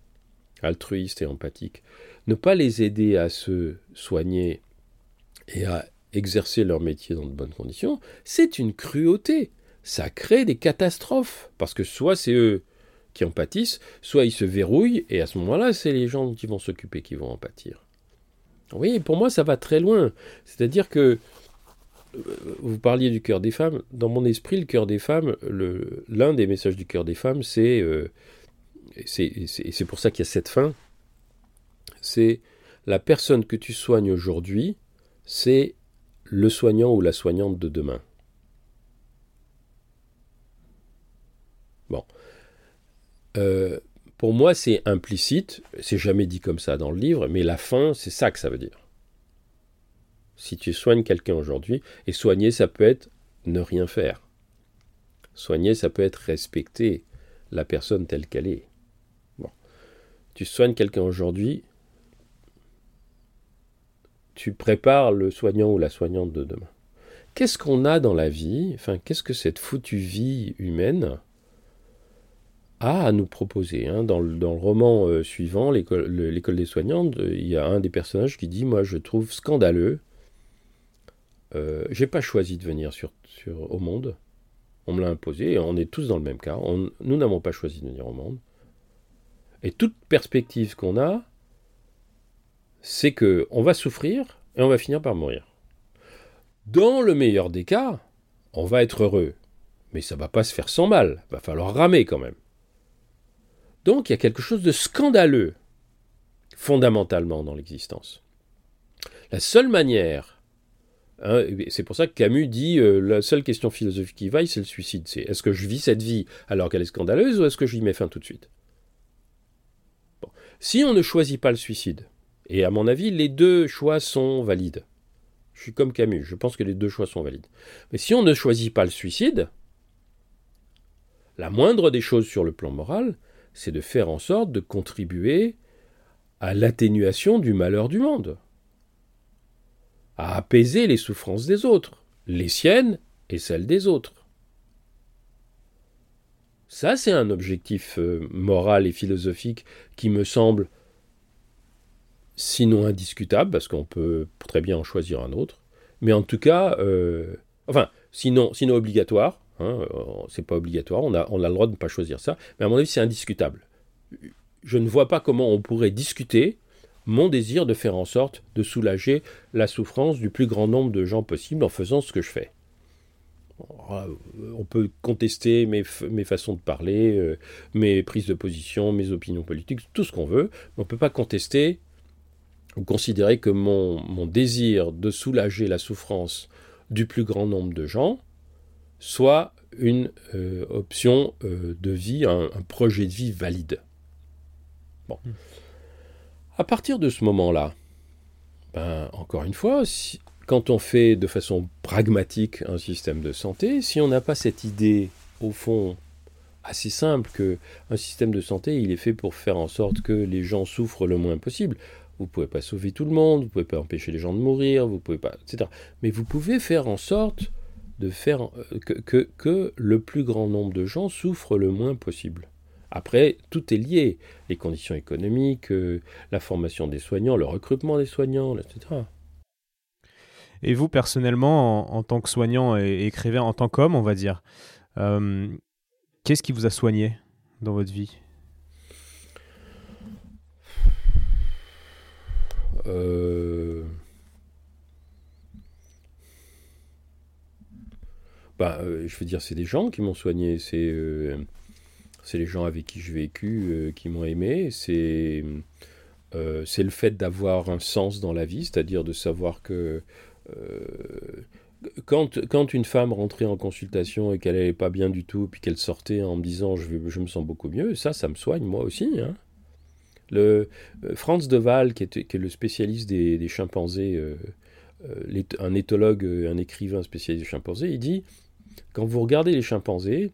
altruistes et empathiques, ne pas les aider à se soigner et à exercer leur métier dans de bonnes conditions, c'est une cruauté. Ça crée des catastrophes. Parce que soit c'est eux qui en pâtissent, soit ils se verrouillent, et à ce moment-là, c'est les gens qui vont s'occuper qui vont en pâtir. Oui, pour moi, ça va très loin. C'est-à-dire que vous parliez du cœur des femmes. Dans mon esprit, le cœur des femmes, l'un des messages du cœur des femmes, c'est, euh, et c'est pour ça qu'il y a cette fin, c'est la personne que tu soignes aujourd'hui, c'est le soignant ou la soignante de demain. Bon. Euh, pour moi, c'est implicite, c'est jamais dit comme ça dans le livre, mais la fin, c'est ça que ça veut dire. Si tu soignes quelqu'un aujourd'hui, et soigner, ça peut être ne rien faire. Soigner, ça peut être respecter la personne telle qu'elle est. Bon. Tu soignes quelqu'un aujourd'hui, tu prépares le soignant ou la soignante de demain. Qu'est-ce qu'on a dans la vie, enfin, qu'est-ce que cette foutue vie humaine a à nous proposer hein? dans, le, roman euh, suivant, L'école des soignantes, il y a un des personnages qui dit Moi, je trouve scandaleux. Euh, j'ai pas choisi de venir sur, au monde. On me l'a imposé et on est tous dans le même cas. nous n'avons pas choisi de venir au monde. Et toute perspective qu'on a, c'est que on va souffrir et on va finir par mourir. Dans le meilleur des cas, on va être heureux, mais ça va pas se faire sans mal, va falloir ramer quand même. Donc il y a quelque chose de scandaleux fondamentalement dans l'existence. La seule manière, hein, c'est pour ça que Camus dit euh, la seule question philosophique qui vaille, c'est le suicide. C'est est-ce que je vis cette vie alors qu'elle est scandaleuse ou est-ce que je y mets fin tout de suite? Si on ne choisit pas le suicide, et à mon avis, les deux choix sont valides. Je suis comme Camus, je pense que les deux choix sont valides. Mais si on ne choisit pas le suicide, la moindre des choses sur le plan moral, c'est de faire en sorte de contribuer à l'atténuation du malheur du monde, à apaiser les souffrances des autres, les siennes et celles des autres. Ça, c'est un objectif euh, moral et philosophique qui me semble sinon indiscutable, parce qu'on peut très bien en choisir un autre, mais en tout cas, euh, enfin, sinon, sinon obligatoire, hein, euh, c'est pas obligatoire, on a, on a le droit de ne pas choisir ça, mais à mon avis, c'est indiscutable. Je ne vois pas comment on pourrait discuter mon désir de faire en sorte de soulager la souffrance du plus grand nombre de gens possible en faisant ce que je fais. On peut contester mes, façons de parler, euh, mes prises de position, mes opinions politiques, tout ce qu'on veut, mais on ne peut pas contester ou considérer que mon, désir de soulager la souffrance du plus grand nombre de gens soit une euh, option euh, de vie, un, projet de vie valide. Bon. À partir de ce moment-là, ben, encore une fois, quand on fait de façon pragmatique un système de santé, si on n'a pas cette idée, au fond, assez simple que un système de santé, il est fait pour faire en sorte que les gens souffrent le moins possible. Vous ne pouvez pas sauver tout le monde, vous ne pouvez pas empêcher les gens de mourir, vous pouvez pas, etc. Mais vous pouvez faire en sorte de faire euh, que, le plus grand nombre de gens souffrent le moins possible. Après, tout est lié. Les conditions économiques, euh, la formation des soignants, le recrutement des soignants, etc.
Et vous, personnellement, en, tant que soignant et écrivain, en tant qu'homme, on va dire, euh, qu'est-ce qui vous a soigné dans votre vie?
Euh, bah, je veux dire, c'est des gens qui m'ont soigné, c'est c'est les gens avec qui j'ai vécu qui m'ont aimé, c'est c'est le fait d'avoir un sens dans la vie, c'est-à-dire de savoir que quand, quand une femme rentrait en consultation et qu'elle n'allait pas bien du tout, puis qu'elle sortait en me disant je, je me sens beaucoup mieux, ça, ça me soigne moi aussi. Hein. Le, euh, Franz de Waal, qui est, le spécialiste des, chimpanzés, euh, euh, un éthologue, un écrivain spécialiste des chimpanzés, il dit quand vous regardez les chimpanzés,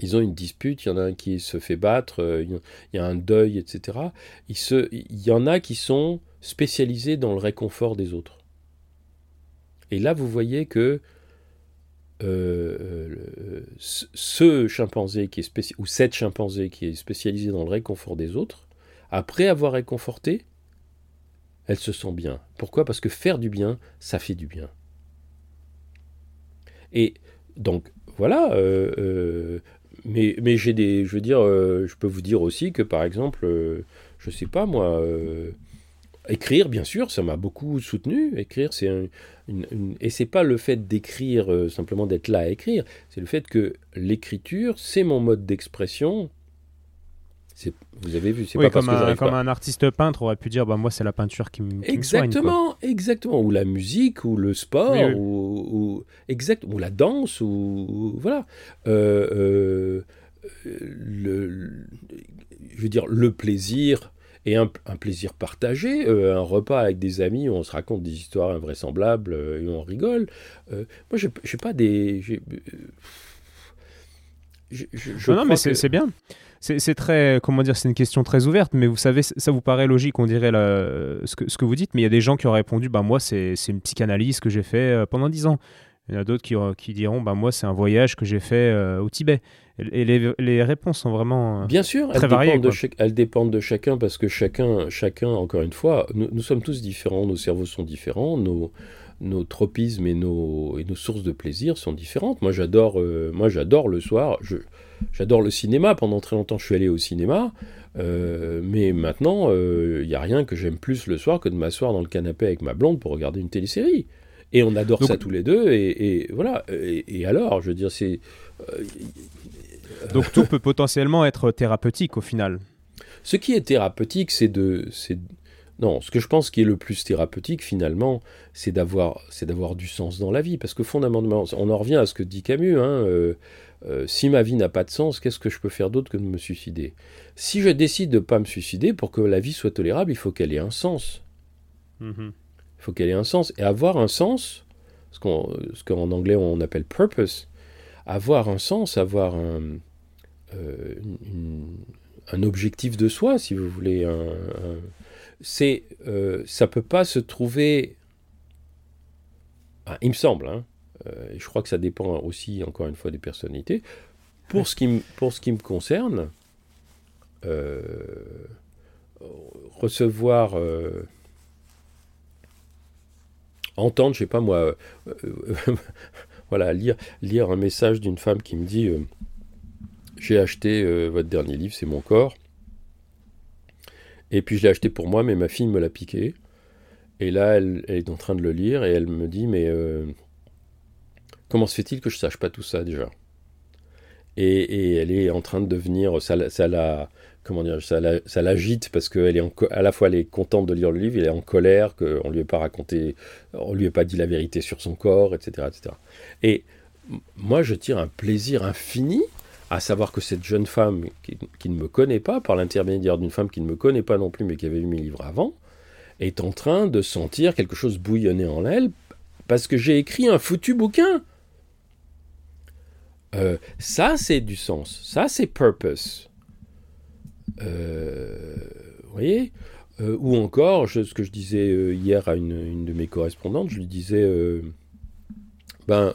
ils ont une dispute, il y en a un qui se fait battre, il y a un deuil, etc. Il, y en a qui sont spécialisés dans le réconfort des autres. Et là, vous voyez que ce chimpanzé qui est ou cette chimpanzé qui est spécialisé dans le réconfort des autres après avoir réconforté, elle se sent bien. Pourquoi? Parce que faire du bien, ça fait du bien. Et donc, voilà. Euh, euh, mais, mais j'ai des. Je veux dire, euh, je peux vous dire aussi que, par exemple, je sais pas moi. Écrire, bien sûr, ça m'a beaucoup soutenu. Écrire, c'est un, une, et c'est pas le fait d'écrire simplement d'être là à écrire, c'est le fait que l'écriture, c'est mon mode d'expression vous avez vu, c'est pas
comme
parce
un, comme un artiste peintre aurait pu dire, bah moi c'est la peinture qui me
Exactement, exactement, ou la musique, ou le sport, Ou, exact, ou la danse, ou, voilà. Euh, euh, le, je veux dire le plaisir et un, plaisir partagé, euh, un repas avec des amis où on se raconte des histoires invraisemblables et on rigole. moi, je sais pas des.
Je, non, mais c'est bien c'est très, comment dire, c'est une question très ouverte, mais vous savez, ça vous paraît logique, on dirait ce, que, ce que vous dites, mais il y a des gens qui ont répondu, bah moi c'est une psychanalyse que j'ai fait euh, pendant dix ans. Il y en a d'autres qui, qui, diront, bah moi c'est un voyage que j'ai fait euh, au Tibet. Et les, les, réponses sont vraiment euh,
Bien sûr, très elles variées. Dépendent de elles dépendent de chacun parce que chacun, chacun encore une fois, nous, nous sommes tous différents, nos cerveaux sont différents, nos, nos tropismes et nos, et nos sources de plaisir sont différentes. Moi j'adore moi j'adore le soir. Je, J'adore le cinéma. Pendant très longtemps, je suis allé au cinéma. Euh, mais maintenant, il euh, n'y a rien que j'aime plus le soir que de m'asseoir dans le canapé avec ma blonde pour regarder une télésérie. Et on adore ça tous les deux. Et, voilà. Et, alors, je veux dire, c'est. Euh,
Donc tout peut potentiellement être thérapeutique au final.
Ce qui est thérapeutique, c'est de. Non, ce que je pense qui est le plus thérapeutique finalement, c'est d'avoir, c'est d'avoir du sens dans la vie, parce que fondamentalement, on en revient à ce que dit Camus. Hein, euh, si ma vie n'a pas de sens, qu'est-ce que je peux faire d'autre que de me suicider? Si je décide de ne pas me suicider, pour que la vie soit tolérable, il faut qu'elle ait un sens. Mm-hmm. Il faut qu'elle ait un sens. Et avoir un sens, ce qu'en anglais on appelle purpose, avoir un sens, avoir un, euh, un objectif de soi, si vous voulez, un, c'est, euh, ça peut pas se trouver. il me semble, hein, euh, et je crois que ça dépend aussi, encore une fois, des personnalités. Pour ce qui, me concerne, euh, recevoir, euh, entendre, je sais pas moi, voilà, lire, un message d'une femme qui me dit J'ai acheté votre dernier livre, c'est mon corps. Et puis je l'ai acheté pour moi, mais ma fille me l'a piqué. Et là, elle, est en train de le lire et elle me dit Mais Comment se fait-il que je sache pas tout ça déjà? Et, elle est en train de devenir, ça, la, comment dire, ça, l'agite parce qu'elle est à la fois elle est contente de lire le livre, elle est en colère qu'on lui ait pas raconté, on lui ait pas dit la vérité sur son corps, etc., etc. Et moi, je tire un plaisir infini à savoir que cette jeune femme qui, qui ne me connaît pas, par l'intermédiaire d'une femme qui ne me connaît pas non plus, mais qui avait lu mes livres avant, est en train de sentir quelque chose bouillonner en elle parce que j'ai écrit un foutu bouquin. Euh, ça, c'est du sens. Ça, c'est purpose. Euh, vous voyez? Euh, Ou encore, ce que je disais hier à une, de mes correspondantes, je lui disais, ben,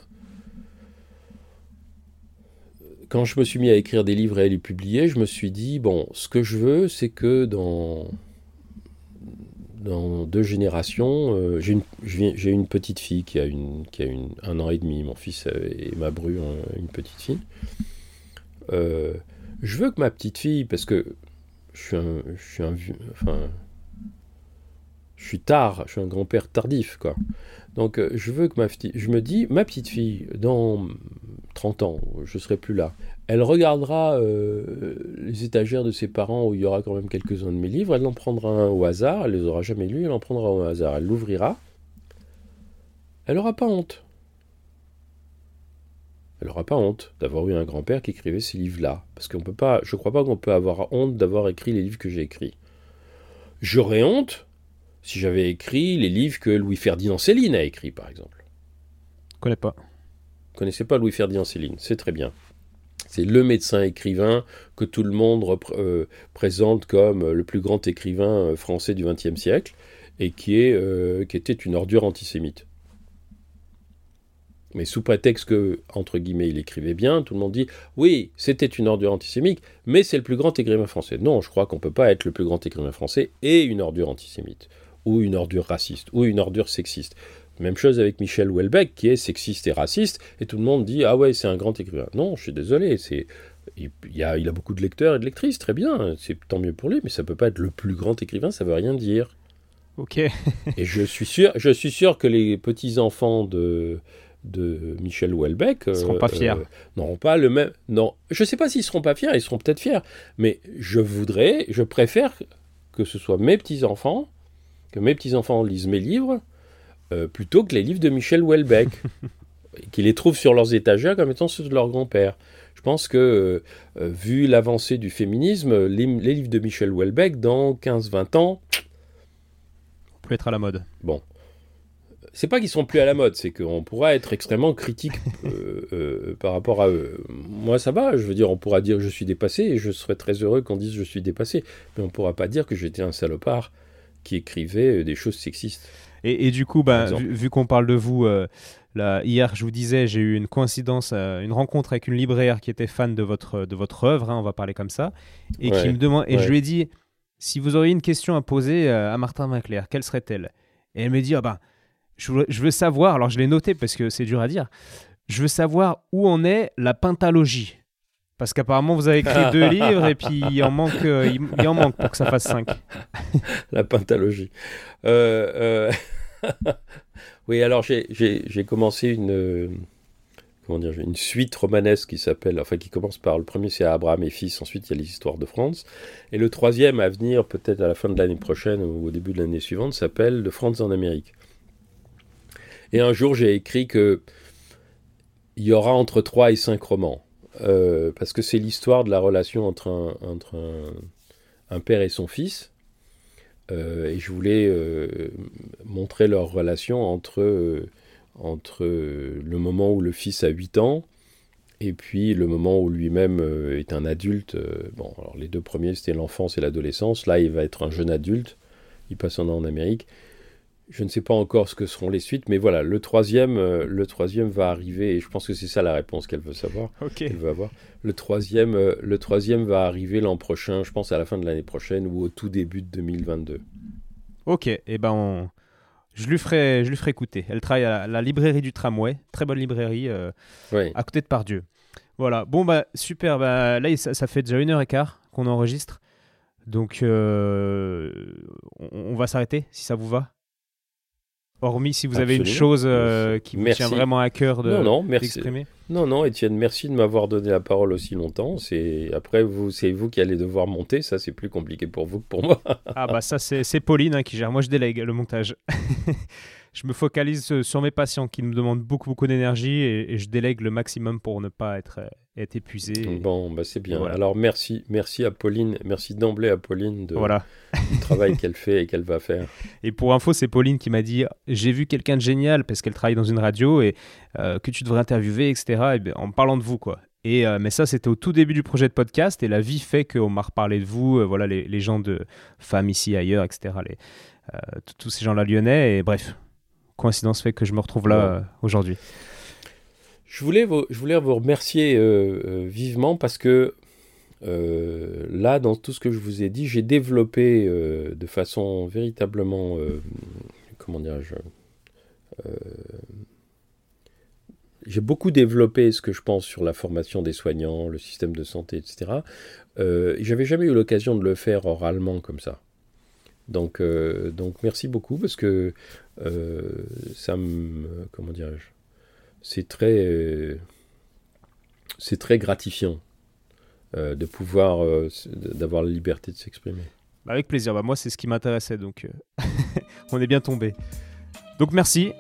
quand je me suis mis à écrire des livres et à les publier, je me suis dit, bon, ce que je veux, c'est que dans dans deux générations, euh, j'ai une, petite fille qui a, une, qui a une, un an et demi, mon fils et ma bru ont une petite fille. Euh, je veux que ma petite fille, parce que je suis un, je suis un enfin, je suis tard, je suis un grand-père tardif, quoi. Donc euh, je veux que ma fille, je me dis, ma petite fille, dans 30 ans, je serai plus là, elle regardera euh, les étagères de ses parents où il y aura quand même quelques-uns de mes livres, elle en prendra un au hasard, elle les aura jamais lus, elle en prendra au hasard, elle l'ouvrira, elle n'aura pas honte. Elle n'aura pas honte d'avoir eu un grand-père qui écrivait ces livres-là, parce qu'on peut pas, je crois pas qu'on peut avoir honte d'avoir écrit les livres que j'ai écrits. J'aurais honte si j'avais écrit les livres que Louis-Ferdinand Céline a écrits, par exemple.
Je connais pas.
Vous connaissez pas Louis-Ferdinand Céline, c'est très bien. C'est le médecin écrivain que tout le monde euh, présente comme le plus grand écrivain euh, français du XXe siècle et qui, euh, était une ordure antisémite. Mais sous prétexte que, entre guillemets, il écrivait bien, tout le monde dit oui, c'était une ordure antisémite, mais c'est le plus grand écrivain français. Non, je crois qu'on ne peut pas être le plus grand écrivain français et une ordure antisémite, ou une ordure raciste, ou une ordure sexiste. Même chose avec Michel Houellebecq, qui est sexiste et raciste, et tout le monde dit ah ouais, c'est un grand écrivain. Non, je suis désolé, c'est il, a, il a beaucoup de lecteurs et de lectrices, très bien, c'est tant mieux pour lui, mais ça peut pas être le plus grand écrivain, ça veut rien dire.
Ok.
et je suis sûr, je suis sûr que les petits enfants de de Michel Houellebecq
ils seront pas fiers. Euh,
n'auront pas le même. Non, je sais pas s'ils seront pas fiers, ils seront peut-être fiers, mais je voudrais, je préfère que ce soit mes petits enfants, que mes petits enfants lisent mes livres, euh, plutôt que les livres de Michel Houellebecq, qu'ils les trouvent sur leurs étagères comme étant ceux de leur grand-père. Je pense que, euh, vu l'avancée du féminisme, les, livres de Michel Houellebecq, dans 15-20 ans...
On peut être à la mode.
Bon. C'est pas qu'ils sont plus à la mode, c'est qu'on pourra être extrêmement critique euh, euh, par rapport à eux. Moi, ça va, je veux dire, on pourra dire je suis dépassé, et je serais très heureux qu'on dise je suis dépassé, mais on pourra pas dire que j'étais un salopard qui écrivait des choses sexistes.
Et, du coup, bah, vu, qu'on parle de vous, hier, je vous disais, j'ai eu une coïncidence, euh, une rencontre avec une libraire qui était fan de votre, de votre œuvre, hein, on va parler comme ça, et qui me demande, et je lui ai dit, si vous auriez une question à poser euh, à Martin Vinclair, quelle serait-elle? Et elle me dit, ah ben, je, veux savoir, alors je l'ai noté parce que c'est dur à dire, je veux savoir où en est la pentalogie. Parce qu'apparemment, vous avez écrit deux livres et puis il en manque, euh, il, en manque pour que ça fasse cinq.
la pentalogie. Euh, oui, alors j'ai commencé une, comment dire, une suite romanesque qui s'appelle, enfin qui commence par le premier c'est Abraham et fils, ensuite il y a les histoires de France, et le troisième à venir peut-être à la fin de l'année prochaine ou au début de l'année suivante s'appelle De France en Amérique. Et un jour j'ai écrit que il y aura entre 3 et 5 romans, euh, parce que c'est l'histoire de la relation entre un, entre un père et son fils, euh, et je voulais euh, montrer leur relation entre, entre le moment où le fils a 8 ans et puis le moment où lui-même est un adulte. bon, alors les deux premiers, c'était l'enfance et l'adolescence. Là, il va être un jeune adulte. Il passe un an en Amérique. Je ne sais pas encore ce que seront les suites, mais voilà, le troisième, euh, le troisième va arriver, et je pense que c'est ça la réponse qu'elle veut savoir.
Ok.
Elle veut avoir. Le troisième, euh, le troisième va arriver l'an prochain, je pense à la fin de l'année prochaine ou au tout début de 2022.
Ok, et eh ben je lui ferai, je lui ferai écouter. Elle travaille à la, librairie du tramway, très bonne librairie, euh, à côté de Pardieu. Voilà. Bon bah super. Bah, là ça, ça, fait déjà une heure et quart qu'on enregistre, donc on, on va s'arrêter si ça vous va. Hormis si vous avez une chose euh, qui vous tient vraiment à cœur de,
non,
non, d'exprimer.
Non, non, Étienne, merci de m'avoir donné la parole aussi longtemps. C'est après vous, c'est vous qui allez devoir monter. Ça, c'est plus compliqué pour vous que pour moi.
ah bah ça, c'est, c'est Pauline hein, qui gère. Moi, je délègue le montage. je me focalise sur mes patients qui me demandent beaucoup, beaucoup d'énergie et, je délègue le maximum pour ne pas être, être épuisé.
Bon, bah c'est bien. Alors merci, merci à Pauline, merci d'emblée à Pauline de, voilà. du travail qu'elle fait et qu'elle va faire.
Et pour info, c'est Pauline qui m'a dit j'ai vu quelqu'un de génial parce qu'elle travaille dans une radio et euh, que tu devrais interviewer, etc. Et bien, en parlant de vous, quoi. Et, euh, mais ça, c'était au tout début du projet de podcast et la vie fait qu'on m'a reparlé de vous, euh, voilà, les, les, gens de femmes ici, ailleurs, etc. Les, tous ces gens-là lyonnais et bref, coïncidence fait que je me retrouve là euh, aujourd'hui.
Je voulais vous, je voulais vous remercier euh, euh, vivement parce que là, dans tout ce que je vous ai dit, j'ai développé de façon véritablement, comment dirais-je, j'ai beaucoup développé ce que je pense sur la formation des soignants, le système de santé, etc. J'avais jamais eu l'occasion de le faire oralement comme ça. Donc, euh, donc merci beaucoup parce que euh, ça me. Comment dirais-je C'est très. c'est très gratifiant euh, de pouvoir. d'avoir la liberté de s'exprimer.
Bah, avec plaisir. Bah, moi, c'est ce qui m'intéressait. Donc, on est bien tombé. Donc, merci.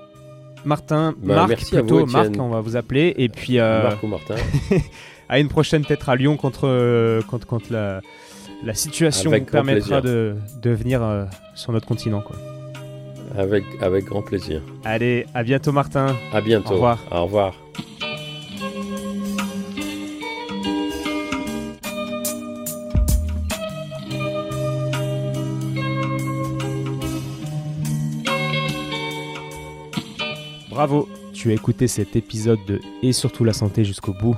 Martin, bah, Marc, merci plutôt, Marc, on va vous appeler. Et puis.
Marc ou Martin.
à une prochaine, peut-être à Lyon contre, contre, contre la la situation vous permettra de, de, venir euh, sur notre continent. Quoi.
Avec, avec grand plaisir.
Allez, à bientôt Martin.
À bientôt.
Au revoir.
Au revoir.
Bravo, tu as écouté cet épisode de Et surtout la santé jusqu'au bout.